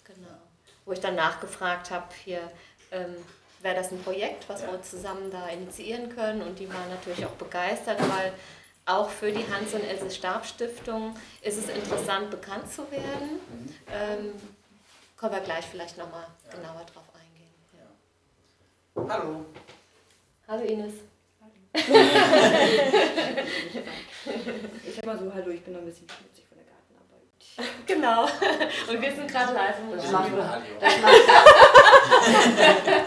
Genau. Wo ich dann nachgefragt habe, hier, ähm, wäre das ein Projekt, was wir zusammen da initiieren können? Und die waren natürlich auch begeistert, weil auch für die Hans- und Else Stab Stiftung ist es interessant, bekannt zu werden. Ähm, können wir gleich vielleicht nochmal genauer drauf eingehen. Ja. Hallo. Hallo Ines. Ich sag mal so, hallo, ich bin noch ein bisschen schmutzig von der Gartenarbeit. Genau. Und wir sind gerade live im Das Radio. macht, das macht,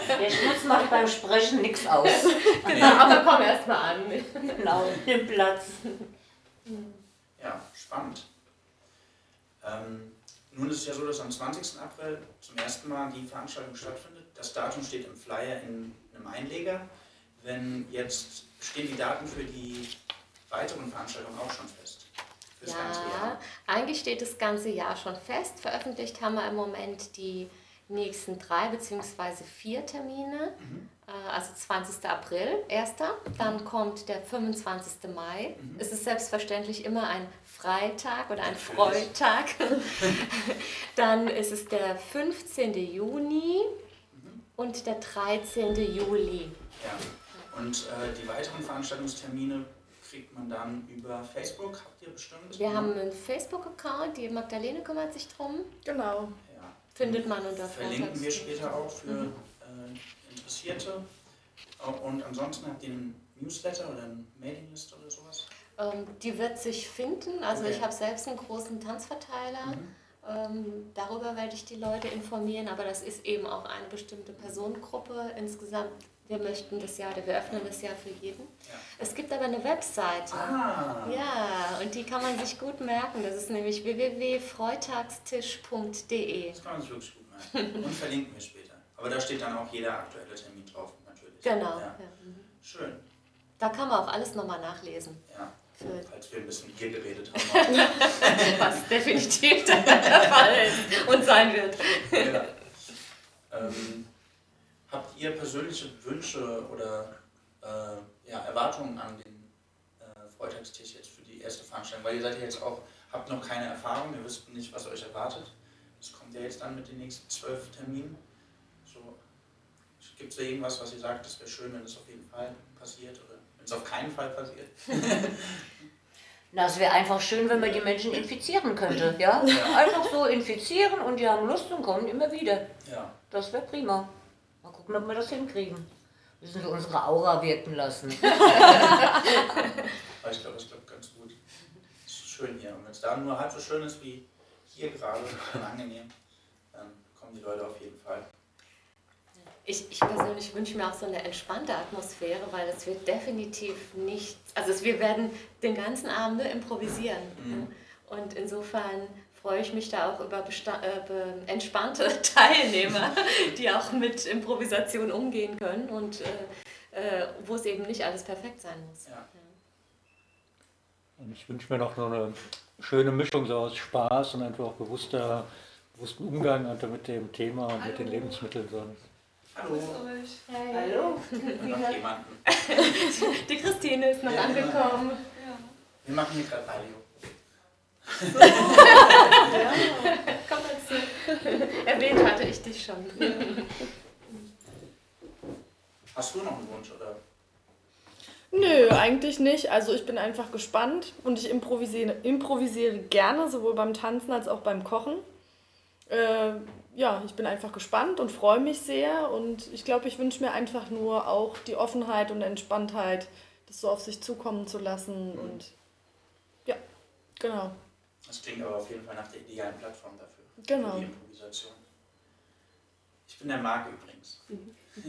der Schmutz macht beim Sprechen nichts aus. Genau, aber komm erst mal an. Genau, nimm Platz. Ja, spannend. Ähm, nun ist es ja so, dass am 20. April zum ersten Mal die Veranstaltung stattfindet. Das Datum steht im Flyer in einem Einleger. Wenn jetzt stehen die Daten für die weiteren Veranstaltungen auch schon fest. Fürs ganze Ja, eigentlich steht das ganze Jahr schon fest. Veröffentlicht haben wir im Moment die nächsten drei bzw. vier Termine. Äh, Also 20. April, erster. Dann kommt der 25. Mai. Es ist selbstverständlich immer ein Freitag oder ein Freitag. Dann ist es der 15. Juni und der 13. Juli. Ja. Und äh, die weiteren Veranstaltungstermine kriegt man dann über Facebook, habt ihr bestimmt? Wir haben einen Facebook-Account, die Magdalene kümmert sich drum. Genau. Findet man unter Verlinken wir später auch für Mhm. äh, Interessierte. Und ansonsten habt ihr einen Newsletter oder eine Mailingliste oder sowas? Ähm, die wird sich finden. Also Okay. ich habe selbst einen großen Tanzverteiler. Mhm. Ähm, darüber werde ich die Leute informieren, aber das ist eben auch eine bestimmte Personengruppe insgesamt. Wir möchten das Jahr, oder wir öffnen das Jahr für jeden. Ja. Es gibt aber eine Webseite. Ah. Ja, und die kann man sich gut merken. Das ist nämlich www.freitagstisch.de. Das kann man sich wirklich gut merken. Und verlinken wir später. Aber da steht dann auch jeder aktuelle Termin drauf, natürlich. Genau. Ja. Ja. mhm. Schön. Da kann man auch alles nochmal nachlesen. Ja. Falls wir ein bisschen mit dir geredet haben. was definitiv der Fall ist und sein wird. ja. ähm, habt ihr persönliche Wünsche oder äh, ja, Erwartungen an den äh, Freitagstisch jetzt für die erste Veranstaltung? Weil ihr seid ja jetzt auch, habt noch keine Erfahrung, ihr wisst nicht, was euch erwartet. Das kommt ja jetzt dann mit den nächsten zwölf Terminen. So, Gibt es da irgendwas, was ihr sagt, das wäre schön, wenn es auf jeden Fall passiert oder wenn es auf keinen Fall passiert? Na, es wäre einfach schön, wenn man die Menschen infizieren könnte, ja? Einfach so infizieren und die haben Lust und kommen immer wieder. Ja. Das wäre prima. Ob wir das hinkriegen. Müssen wir unsere Aura wirken lassen. Aber ich glaube, das klappt ganz gut. Es ist schön hier. Und wenn es da nur halb so schön ist wie hier gerade und angenehm, dann kommen die Leute auf jeden Fall. Ich, ich persönlich wünsche mir auch so eine entspannte Atmosphäre, weil es wird definitiv nicht, also es, wir werden den ganzen Abend nur improvisieren. Mhm. Und insofern freue ich mich da auch über besta- äh, be- entspannte Teilnehmer, die auch mit Improvisation umgehen können und äh, äh, wo es eben nicht alles perfekt sein muss. Ja. Und ich wünsche mir noch so eine schöne Mischung so aus Spaß und einfach auch bewusster, bewussten Umgang mit dem Thema und mit den Lebensmitteln. So. Hallo. Hallo. Noch jemanden. Die Christine ist noch Ja. angekommen. Wir machen hier gerade Radio. Komm dazu. Erwähnt hatte ich dich schon. Hast du noch einen Wunsch oder? Nö, eigentlich nicht. Also ich bin einfach gespannt und ich improvisiere, improvisiere gerne, sowohl beim Tanzen als auch beim Kochen. Äh, ja, ich bin einfach gespannt und freue mich sehr und ich glaube, ich wünsche mir einfach nur auch die Offenheit und Entspanntheit, das so auf sich zukommen zu lassen und ja, genau. Das klingt aber auf jeden Fall nach der idealen Plattform dafür. Genau. Für die Improvisation. Ich bin der Marc übrigens.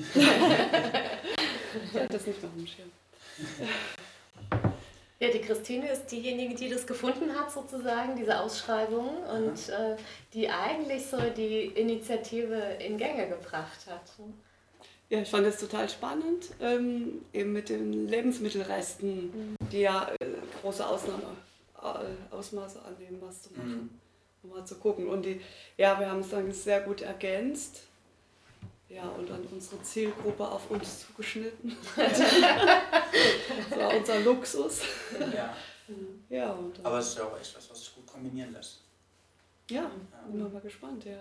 Ich hatte das nicht mehr auf dem Schirm. Ja, die Christine ist diejenige, die das gefunden hat, sozusagen, diese Ausschreibung, und äh, die eigentlich so die Initiative in Gänge gebracht hat. Ja, ich fand es total spannend, ähm, eben mit den Lebensmittelresten, die ja äh, große Ausnahme, Ausmaße annehmen, was zu machen, um mal zu gucken. Und die, ja, wir haben es dann sehr gut ergänzt. Ja, und an unsere Zielgruppe auf uns zugeschnitten. das war unser Luxus. Ja. Ja, dann, Aber es ist ja auch echt was, was sich gut kombinieren lässt. ja, bin mal gespannt, ja.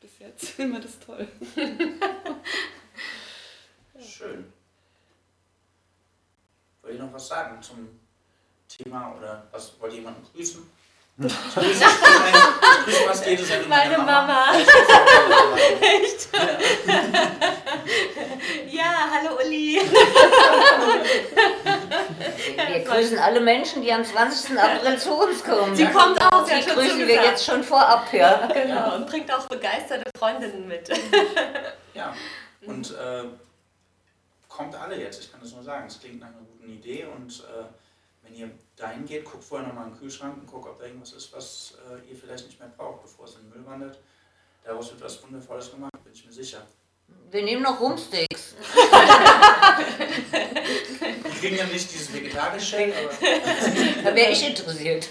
Bis jetzt finden wir das toll. Schön. Wollt ihr noch was sagen zum Thema oder was wollt ihr jemanden grüßen? Ich grüße, ich grüße jede Sendung Meine Mama. Ja, Mama. Echt? Ja, hallo Uli. Wir grüßen alle Menschen, die am 20. April zu uns kommen. Sie kommt auch, Die schon grüßen wir jetzt schon vorab, ja. Genau, und bringt auch begeisterte Freundinnen mit. Ja, und äh, kommt alle jetzt, ich kann das nur sagen. Es klingt nach einer guten Idee und äh, wenn ihr dahin geht, guckt vorher nochmal in den Kühlschrank und guckt, ob da irgendwas ist, was äh, ihr vielleicht nicht mehr braucht, bevor es in den Müll wandert. Daraus wird was Wundervolles gemacht, bin ich mir sicher. Wir nehmen noch Rumsteaks. Die kriegen ja nicht dieses vegetarische Shake, aber. Da wäre ich interessiert.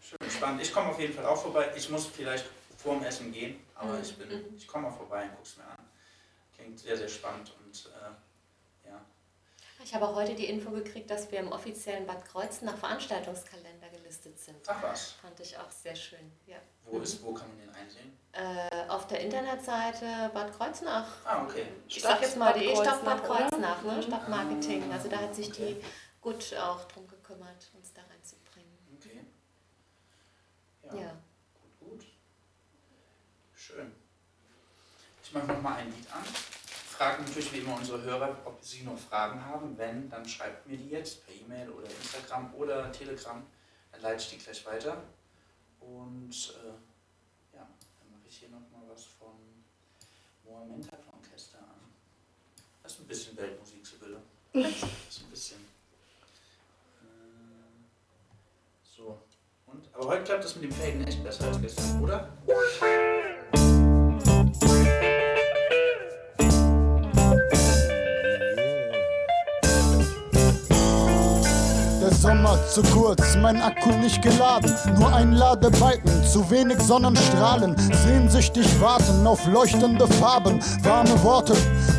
Schön spannend. Ich komme auf jeden Fall auch vorbei. Ich muss vielleicht vor dem Essen gehen, aber ich bin, Mhm. ich komme mal vorbei und guck's mir an. Klingt sehr, sehr spannend und äh. Ich habe auch heute die Info gekriegt, dass wir im offiziellen Bad Kreuznach Veranstaltungskalender gelistet sind. Ach was. Fand ich auch sehr schön. Ja. Wo ist, wo kann man den einsehen? Äh, auf der Internetseite Bad Kreuznach. Ah, okay. Ich sag jetzt mal Stadt die Bad Stadt Bad Kreuznach, ne? Stadtmarketing. Also da hat sich die gut auch drum gekümmert, uns da reinzubringen. Okay. Ja. Gut, gut. Schön. Ich mache nochmal ein Lied an. Frage natürlich wie immer unsere Hörer, ob sie noch Fragen haben. Wenn, dann schreibt mir die jetzt per E-Mail oder Instagram oder Telegram. Dann leite ich die gleich weiter. Und äh, ja, dann mache ich hier nochmal was von Mohammed Orchester an. Das ist ein bisschen Weltmusik, Sibylle. Das ist ein bisschen. Äh, so. Und, aber heute klappt das mit dem Faden echt besser als gestern, oder? Zu kurz, mein Akku nicht geladen. Nur ein Ladebalken, zu wenig Sonnenstrahlen. Sehnsüchtig warten auf leuchtende Farben. Warme Worte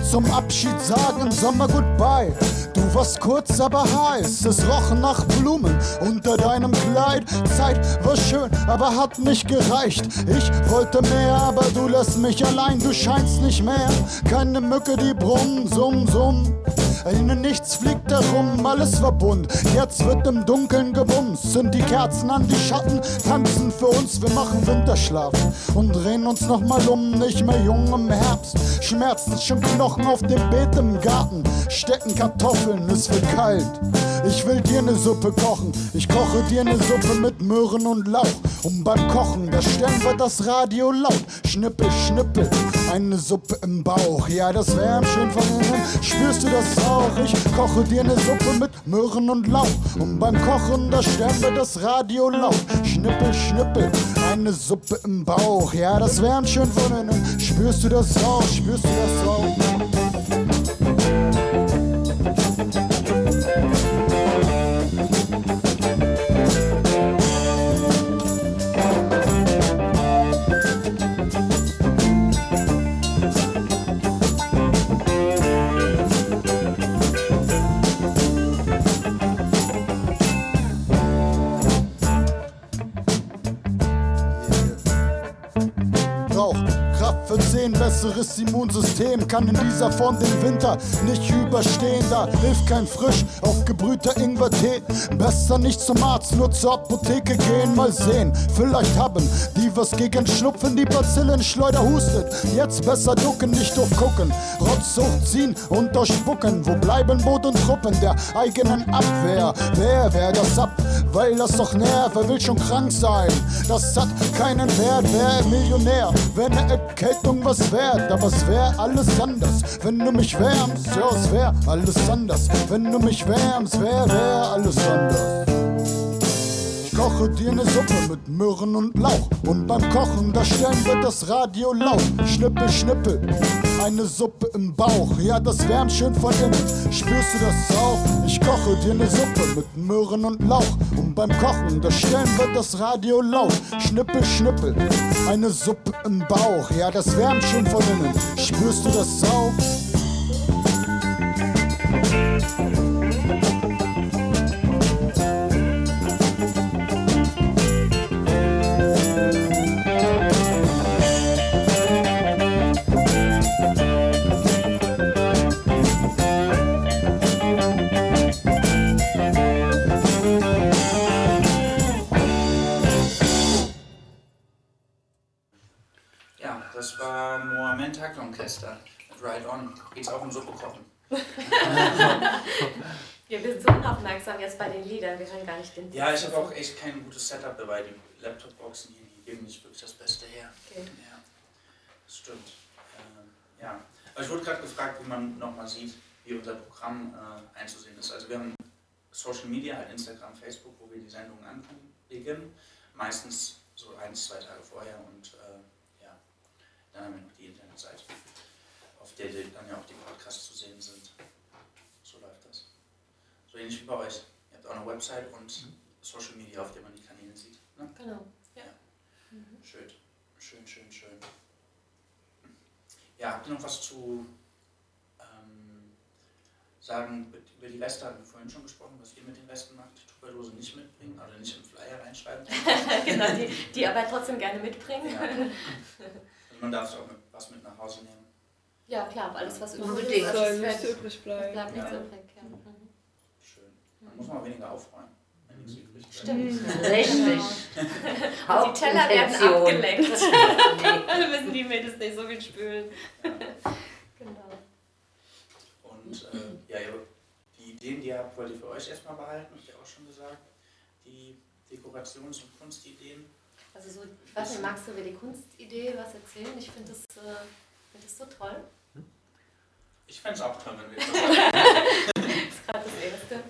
zum Abschied sagen. Sommer goodbye. Du warst kurz, aber heiß. Es roch nach Blumen unter deinem Kleid. Zeit war schön, aber hat nicht gereicht. Ich wollte mehr, aber du lässt mich allein. Du scheinst nicht mehr. Keine Mücke, die brummen, summ, summ. In nichts fliegt herum, alles war bunt. Jetzt wird im Dunkeln gebumst. Sind die Kerzen an, die Schatten tanzen für uns. Wir machen Winterschlaf und drehen uns nochmal um. Nicht mehr jung im Herbst. Schmerzen schon Knochen auf dem Beet im Garten. Stecken Kartoffeln, es wird kalt. Ich will dir ne Suppe kochen. Ich koche dir ne Suppe mit Möhren und Lauch. Und beim Kochen, da stellen wir das Radio laut. Schnippel, schnippel, eine Suppe im Bauch. Ja, das wärmt schön von innen. Spürst du das auch? Ich koche dir ne Suppe mit Möhren und Lauch. Und beim Kochen, da wir das Radio laut. Schnippel, schnippel, eine Suppe im Bauch. Ja, das wärmt schön von innen. Spürst du das auch? Spürst du das auch? Besseres Immunsystem kann in dieser Form den Winter nicht überstehen. Da hilft kein frisch aufgebrühter Ingwertee. Besser nicht zum Arzt, nur zur Apotheke gehen, mal sehen. Vielleicht haben die was gegen Schnupfen, die Bazillenschleuder hustet. Jetzt besser ducken, nicht durchgucken. Rotz hochziehen und durchspucken. Wo bleiben Boot und Truppen der eigenen Abwehr? Wer wehr das ab? Weil das doch nervt, wer will schon krank sein? Das hat keinen Wert, wer Millionär? Wenn eine Erkältung was wert, aber es wär alles anders, wenn du mich wärmst. Ja, es wär alles anders, wenn du mich wärmst, wär, wär alles anders. Koche dir ne Suppe mit Möhren und Lauch. Und beim Kochen, da stellen wir das Radio laut. Schnippel, schnippel, eine Suppe im Bauch. Ja, das wärmt schön von innen. Spürst du das auch? Ich koche dir ne Suppe mit Möhren und Lauch. Und beim Kochen, da stellen wir das Radio laut. Schnippel, schnippel, eine Suppe im Bauch. Ja, das wärmt schön von innen. Spürst du das auch? Ja, das war Mohamed Taktorchester mit Ride On. Geht's auch um Suppe kochen. Ja, wir sind so unaufmerksam jetzt bei den Liedern, wir hören gar nicht den Ja, ich habe auch echt kein gutes Setup dabei. Die Laptop-Boxen hier, die geben nicht wirklich das Beste her. Okay. Ja, das stimmt. Ähm, ja. Aber ich wurde gerade gefragt, wie man nochmal sieht, wie unser Programm äh, einzusehen ist. Also wir haben Social Media, halt Instagram, Facebook, wo wir die Sendungen ankündigen. Meistens so ein, zwei Tage vorher und äh, haben wir noch die Internetseite, auf der dann ja auch die Podcasts zu sehen sind. So läuft das. So ähnlich wie bei euch. Ihr habt auch eine Website und Social Media, auf der man die Kanäle sieht. Ne? Genau, ja. Schön, schön, schön, schön. Ja, habt ihr noch was zu ähm, sagen über die Reste? Haben wir vorhin schon gesprochen, was ihr mit den Resten macht? Tupperdose nicht mitbringen oder nicht im Flyer reinschreiben? genau, die, die aber trotzdem gerne mitbringen. Ja. Man darf auch mit, was mit nach Hause nehmen. Ja, klar, alles was übrig ist, also Soll es fällt- übrig bleiben. es bleibt nichts Ja. übrig. Ja. Mhm. Schön. Dann muss man auch weniger aufräumen, wenn nichts übrig bleibt. Stimmt. Richtig. Und die Teller werden abgelenkt. Dann müssen die Mädels nicht so viel spülen. genau. Und äh, ja, die Ideen, die ihr habt, wollt ihr für euch erstmal behalten, habt ihr auch schon gesagt. Die Dekorations- und Kunstideen. Also so, ich weiß nicht, magst du über die Kunstidee was erzählen? Ich finde das, äh, find das so toll. Ich fände es auch toll, wenn wir das ist gerade das Erste.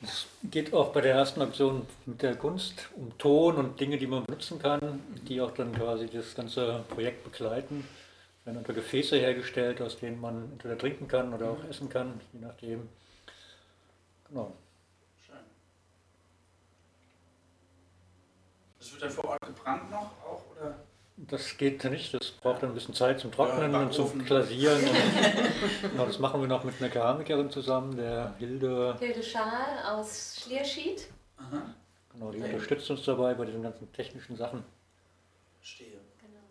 Das geht auch bei der ersten Aktion mit der Kunst um Ton und Dinge, die man benutzen kann, die auch dann quasi das ganze Projekt begleiten. Es werden unter Gefäße hergestellt, aus denen man entweder trinken kann oder auch essen kann, je nachdem. Genau. Schön. Das wird dann vor Ort gebrannt noch auch, oder? Das geht nicht, das braucht dann ein bisschen Zeit zum Trocknen Ja, und zum. Glasieren. Genau, das machen wir noch mit einer Keramikerin zusammen, der Hilde. Hilde Schaal aus Schlierschied. Aha. Genau, die Okay. unterstützt uns dabei bei diesen ganzen technischen Sachen. Verstehe. Genau.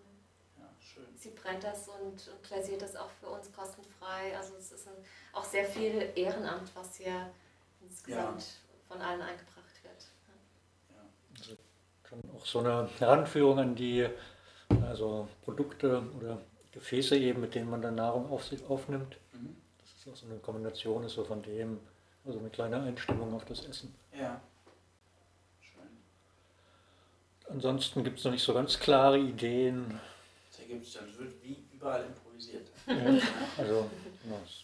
Ja, schön. Sie brennt das und, und glasiert das auch für uns kostenfrei. Also es ist ein, auch sehr viel Ehrenamt, was hier insgesamt von allen eingebracht wird. Auch so eine Heranführung an die also Produkte oder Gefäße eben, mit denen man dann Nahrung auf sich aufnimmt. Mhm. Das ist auch so eine Kombination ist so von dem, also eine kleine Einstimmung auf das Essen. Ja. Schön. Ansonsten gibt es noch nicht so ganz klare Ideen. Das ergibt sich dann, es wird wie überall improvisiert. Ja, also genau, es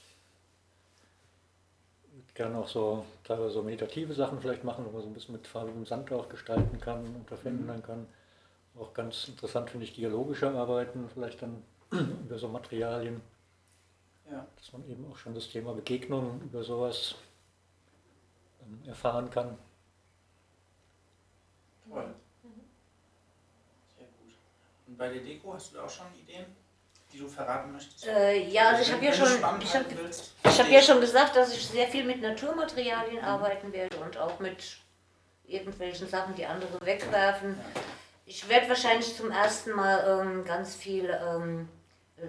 würde gerne auch so teilweise so meditative Sachen vielleicht machen, wo man so ein bisschen mit farbigem Sand auch gestalten kann und verändern kann. Auch ganz interessant finde ich dialogische Arbeiten, vielleicht dann über so Materialien, Ja. dass man eben auch schon das Thema Begegnung über sowas ähm, erfahren kann. Toll. Sehr gut. Und bei der Deko hast du da auch schon Ideen, die du verraten möchtest? Äh, ja, also ich habe ja schon, ich willst, ich hab ja schon gesagt, dass ich sehr viel mit Naturmaterialien arbeiten werde und auch mit irgendwelchen Sachen, die andere wegwerfen. Ich werde wahrscheinlich zum ersten Mal ähm, ganz viel ähm,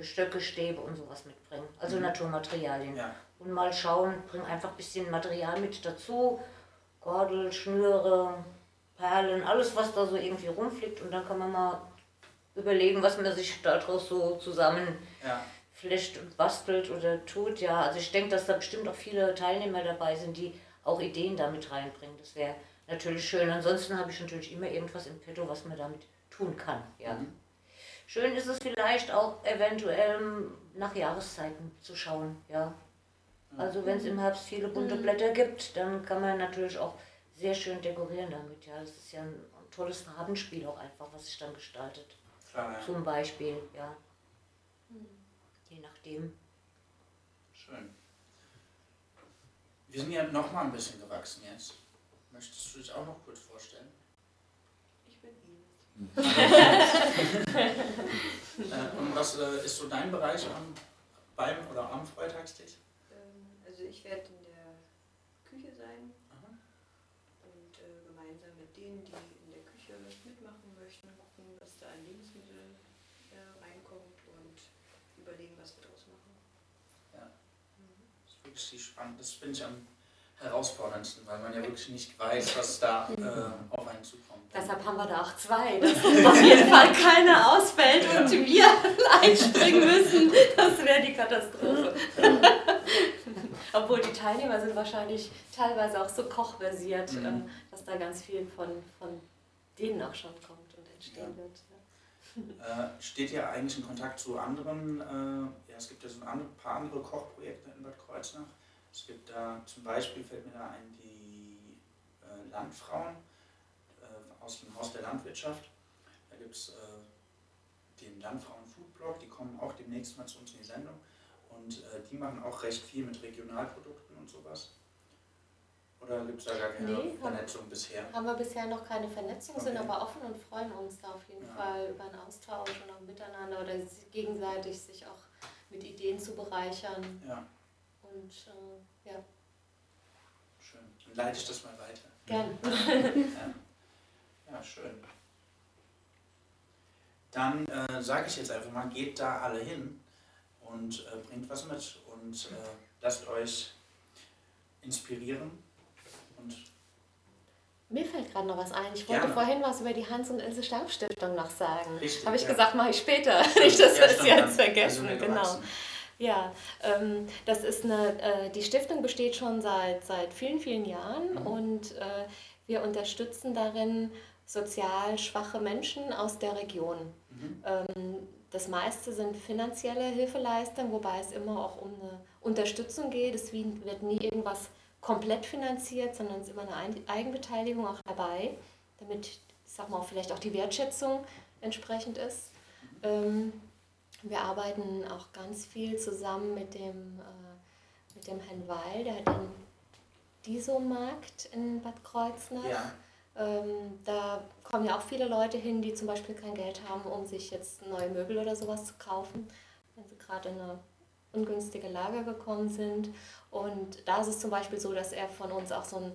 Stöcke, Stäbe und sowas mitbringen, also Mhm. Naturmaterialien. Ja. Und mal schauen, bring einfach ein bisschen Material mit dazu, Gordel, Schnüre, Perlen, alles was da so irgendwie rumfliegt und dann kann man mal überlegen, was man sich daraus so zusammen Ja. flecht und bastelt oder tut. Ja, also ich denke, dass da bestimmt auch viele Teilnehmer dabei sind, die auch Ideen damit reinbringen. Das wäre natürlich schön. Ansonsten habe ich natürlich immer irgendwas im Petto, was man damit tun kann. Ja. Mhm. Schön ist es vielleicht auch eventuell nach Jahreszeiten zu schauen. Ja. Also wenn es im Herbst viele bunte Mhm. Blätter gibt, dann kann man natürlich auch sehr schön dekorieren damit. Ja, das ist ja ein, ein tolles Farbenspiel auch einfach, was sich dann gestaltet. Klar, ja. Zum Beispiel, ja. Je nachdem. Schön. Wir sind ja noch mal ein bisschen gewachsen jetzt. Möchtest du dich auch noch kurz vorstellen? Ich bin Ines. Äh, und was äh, ist so dein Bereich am, beim oder am Freitagstisch? Ähm, Also ich werde in der Küche sein Aha. und äh, gemeinsam mit denen, die in der Küche mitmachen möchten, gucken, dass da ein Lebensmittel äh, reinkommt und überlegen, was wir draus machen. Das wirklich spannend. Das finde ich am herausforderndsten, weil man ja wirklich nicht weiß, was da äh, auf einen zukommt. Deshalb haben wir da auch zwei, dass auf jeden Fall keiner ausfällt und wir einspringen müssen. Das wäre die Katastrophe. Obwohl die Teilnehmer sind wahrscheinlich teilweise auch so kochversiert, Mhm. ähm, dass da ganz viel von, von denen auch schon kommt und entstehen Ja. wird. Äh, steht ihr eigentlich in Kontakt zu anderen? Äh, ja, es gibt ja so ein paar andere Kochprojekte in Bad Kreuznach. Es gibt da zum Beispiel, fällt mir da ein, die äh, Landfrauen äh, aus dem Haus der Landwirtschaft. Da gibt es äh, den Landfrauen Foodblog, die kommen auch demnächst mal zu uns in die Sendung. Und äh, die machen auch recht viel mit Regionalprodukten und sowas. Oder gibt es da gar keine Nee, haben- Vernetzung bisher? Haben wir bisher noch keine Vernetzung, sind Okay. aber offen und freuen uns da auf jeden Ja. Fall über einen Austausch und auch miteinander oder gegenseitig sich auch mit Ideen zu bereichern. Ja, Und äh, ja, schön. Dann leite ich das mal weiter. gern. Ja, ja schön. Dann äh, sage ich jetzt einfach mal, geht da alle hin und äh, bringt was mit und äh, lasst euch inspirieren. Mir fällt gerade noch was ein. Ich wollte Gerne. vorhin was über die Hans- und Ilse Staub Stiftung noch sagen. Habe ich ja. gesagt, mache ich später. Stimmt, Nicht, dass ja, wir es jetzt vergessen. also genau. Ja, ähm, das ist eine, äh, die Stiftung besteht schon seit, seit vielen, vielen Jahren Mhm. und äh, wir unterstützen darin sozial schwache Menschen aus der Region. Mhm. Ähm, das meiste sind finanzielle Hilfeleistungen, wobei es immer auch um eine Unterstützung geht. Es wird nie irgendwas komplett finanziert, sondern es ist immer eine Eigenbeteiligung auch dabei, damit, ich sag mal, vielleicht auch die Wertschätzung entsprechend ist. Ähm, wir arbeiten auch ganz viel zusammen mit dem, äh, mit dem Herrn Weil, der hat den Diso-Markt in Bad Kreuznach. Ja. Ähm, da kommen ja auch viele Leute hin, die zum Beispiel kein Geld haben, um sich jetzt neue Möbel oder sowas zu kaufen, wenn sie gerade in eine ungünstige Lage gekommen sind. Und da ist es zum Beispiel so, dass er von uns auch so ein,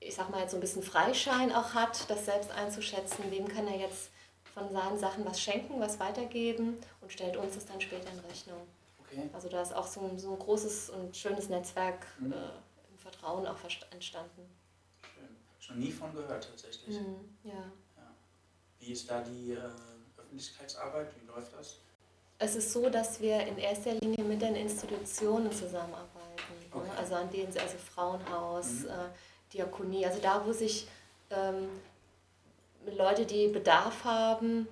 ich sag mal jetzt so ein bisschen Freischein auch hat, das selbst einzuschätzen, wem kann er jetzt von seinen Sachen was schenken, was weitergeben und stellt uns das dann später in Rechnung. Okay. Also da ist auch so ein, so ein großes und schönes Netzwerk Mhm. äh, im Vertrauen auch entstanden. Schön. Schon nie von gehört tatsächlich. Mhm, ja. Wie ist da die äh, Öffentlichkeitsarbeit? Wie läuft das? Es ist so, dass wir in erster Linie mit den Institutionen zusammenarbeiten. Okay. Ne? Also an denen, also Frauenhaus, Mhm. äh, Diakonie, also da, wo sich ähm, Leute, die Bedarf haben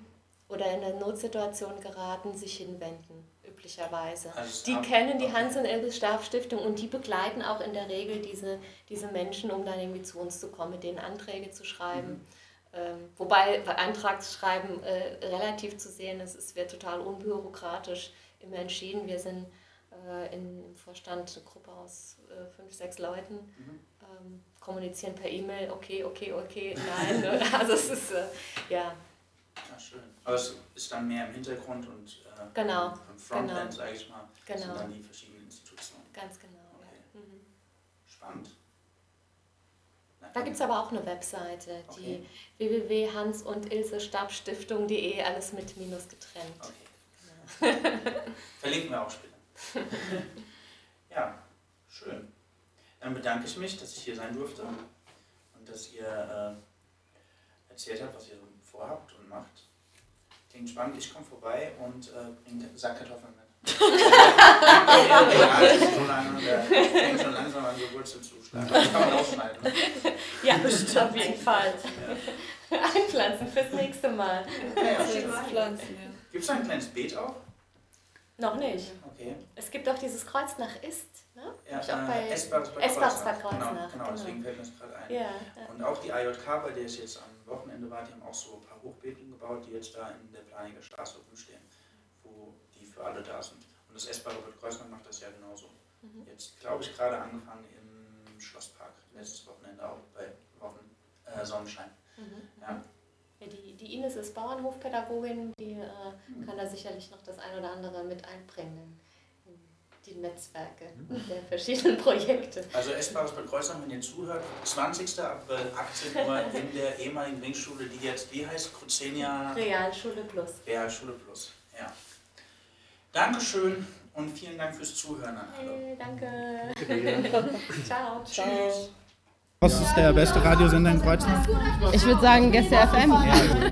oder in eine Notsituation geraten, sich hinwenden, üblicherweise. Also die ab- kennen die okay. Hans- und Elbe Stiftung und die begleiten auch in der Regel diese, diese Menschen, um dann irgendwie zu uns zu kommen, mit denen Anträge zu schreiben. Mhm. Ähm, wobei bei Antragsschreiben äh, relativ zu sehen ist, es wird total unbürokratisch immer entschieden. Wir sind äh, in, im Vorstand eine Gruppe aus äh, fünf, sechs Leuten, Mhm. ähm, kommunizieren per E-Mail, okay, okay, okay, nein. ne? also es ist, äh, ja, Ja, schön. Aber es ist dann mehr im Hintergrund und äh, Genau, im Frontend, genau. sage ich mal, Genau. sind dann die verschiedenen Institutionen. ganz genau. Okay. Ja. Mhm. Spannend. Da gibt es aber auch eine Webseite, die www.hans- und ilse-stabstiftung.de, alles mit Minus getrennt. Verlinken wir auch später. ja, schön. Dann bedanke ich mich, dass ich hier sein durfte und dass ihr äh, erzählt habt, was ihr so vorhabt und macht. Klingt spannend. Ich komme vorbei und äh, bringe Sackkartoffeln mit. Ja, das ist so lange, der schon langsam an, so Wurzeln zu schlagen. Das kann man ausschneiden. Ne? Ja, bestimmt, auf jeden Fall. Einpflanzen fürs nächste Mal. Ja, ja. Gibt es da ein kleines Beet auch? Noch nicht. Okay. Es gibt doch dieses Kreuznach ist, ne? Ja, Ich auch bei äh, Essbares Bad Essbares Kreuznach. Bad Kreuznach, Genau, genau, genau. deswegen fällt mir das gerade ein. Ja, ja. Und auch die IJK, bei der ich jetzt am Wochenende war, die haben auch so ein paar Hochbeeten gebaut, die jetzt da in der Planiger Straße rumstehen, wo die für alle da sind. Und das Essbare Bad Kreuznach macht das ja genauso. Mhm. Jetzt, glaube ich, gerade angefangen im Schlosspark, letztes Wochenende auch bei Wochen, äh, Sonnenschein. Mhm. Ja. Ja, die, die Ines ist Bauernhofpädagogin, die äh, Mhm. kann da sicherlich noch das ein oder andere mit einbringen in die Netzwerke Mhm. der verschiedenen Projekte. Also Essbares Bad Kreuznach, wenn ihr zuhört, 20. April, 18 Uhr in der ehemaligen Ringschule, die jetzt, wie heißt, Kruzenia? Realschule Plus. Realschule Plus, ja. Dankeschön und vielen Dank fürs Zuhören an alle. Danke. Ciao. Tschüss. Was ist der beste Radiosender in Kreuznach? Ich würde sagen Gäste FM.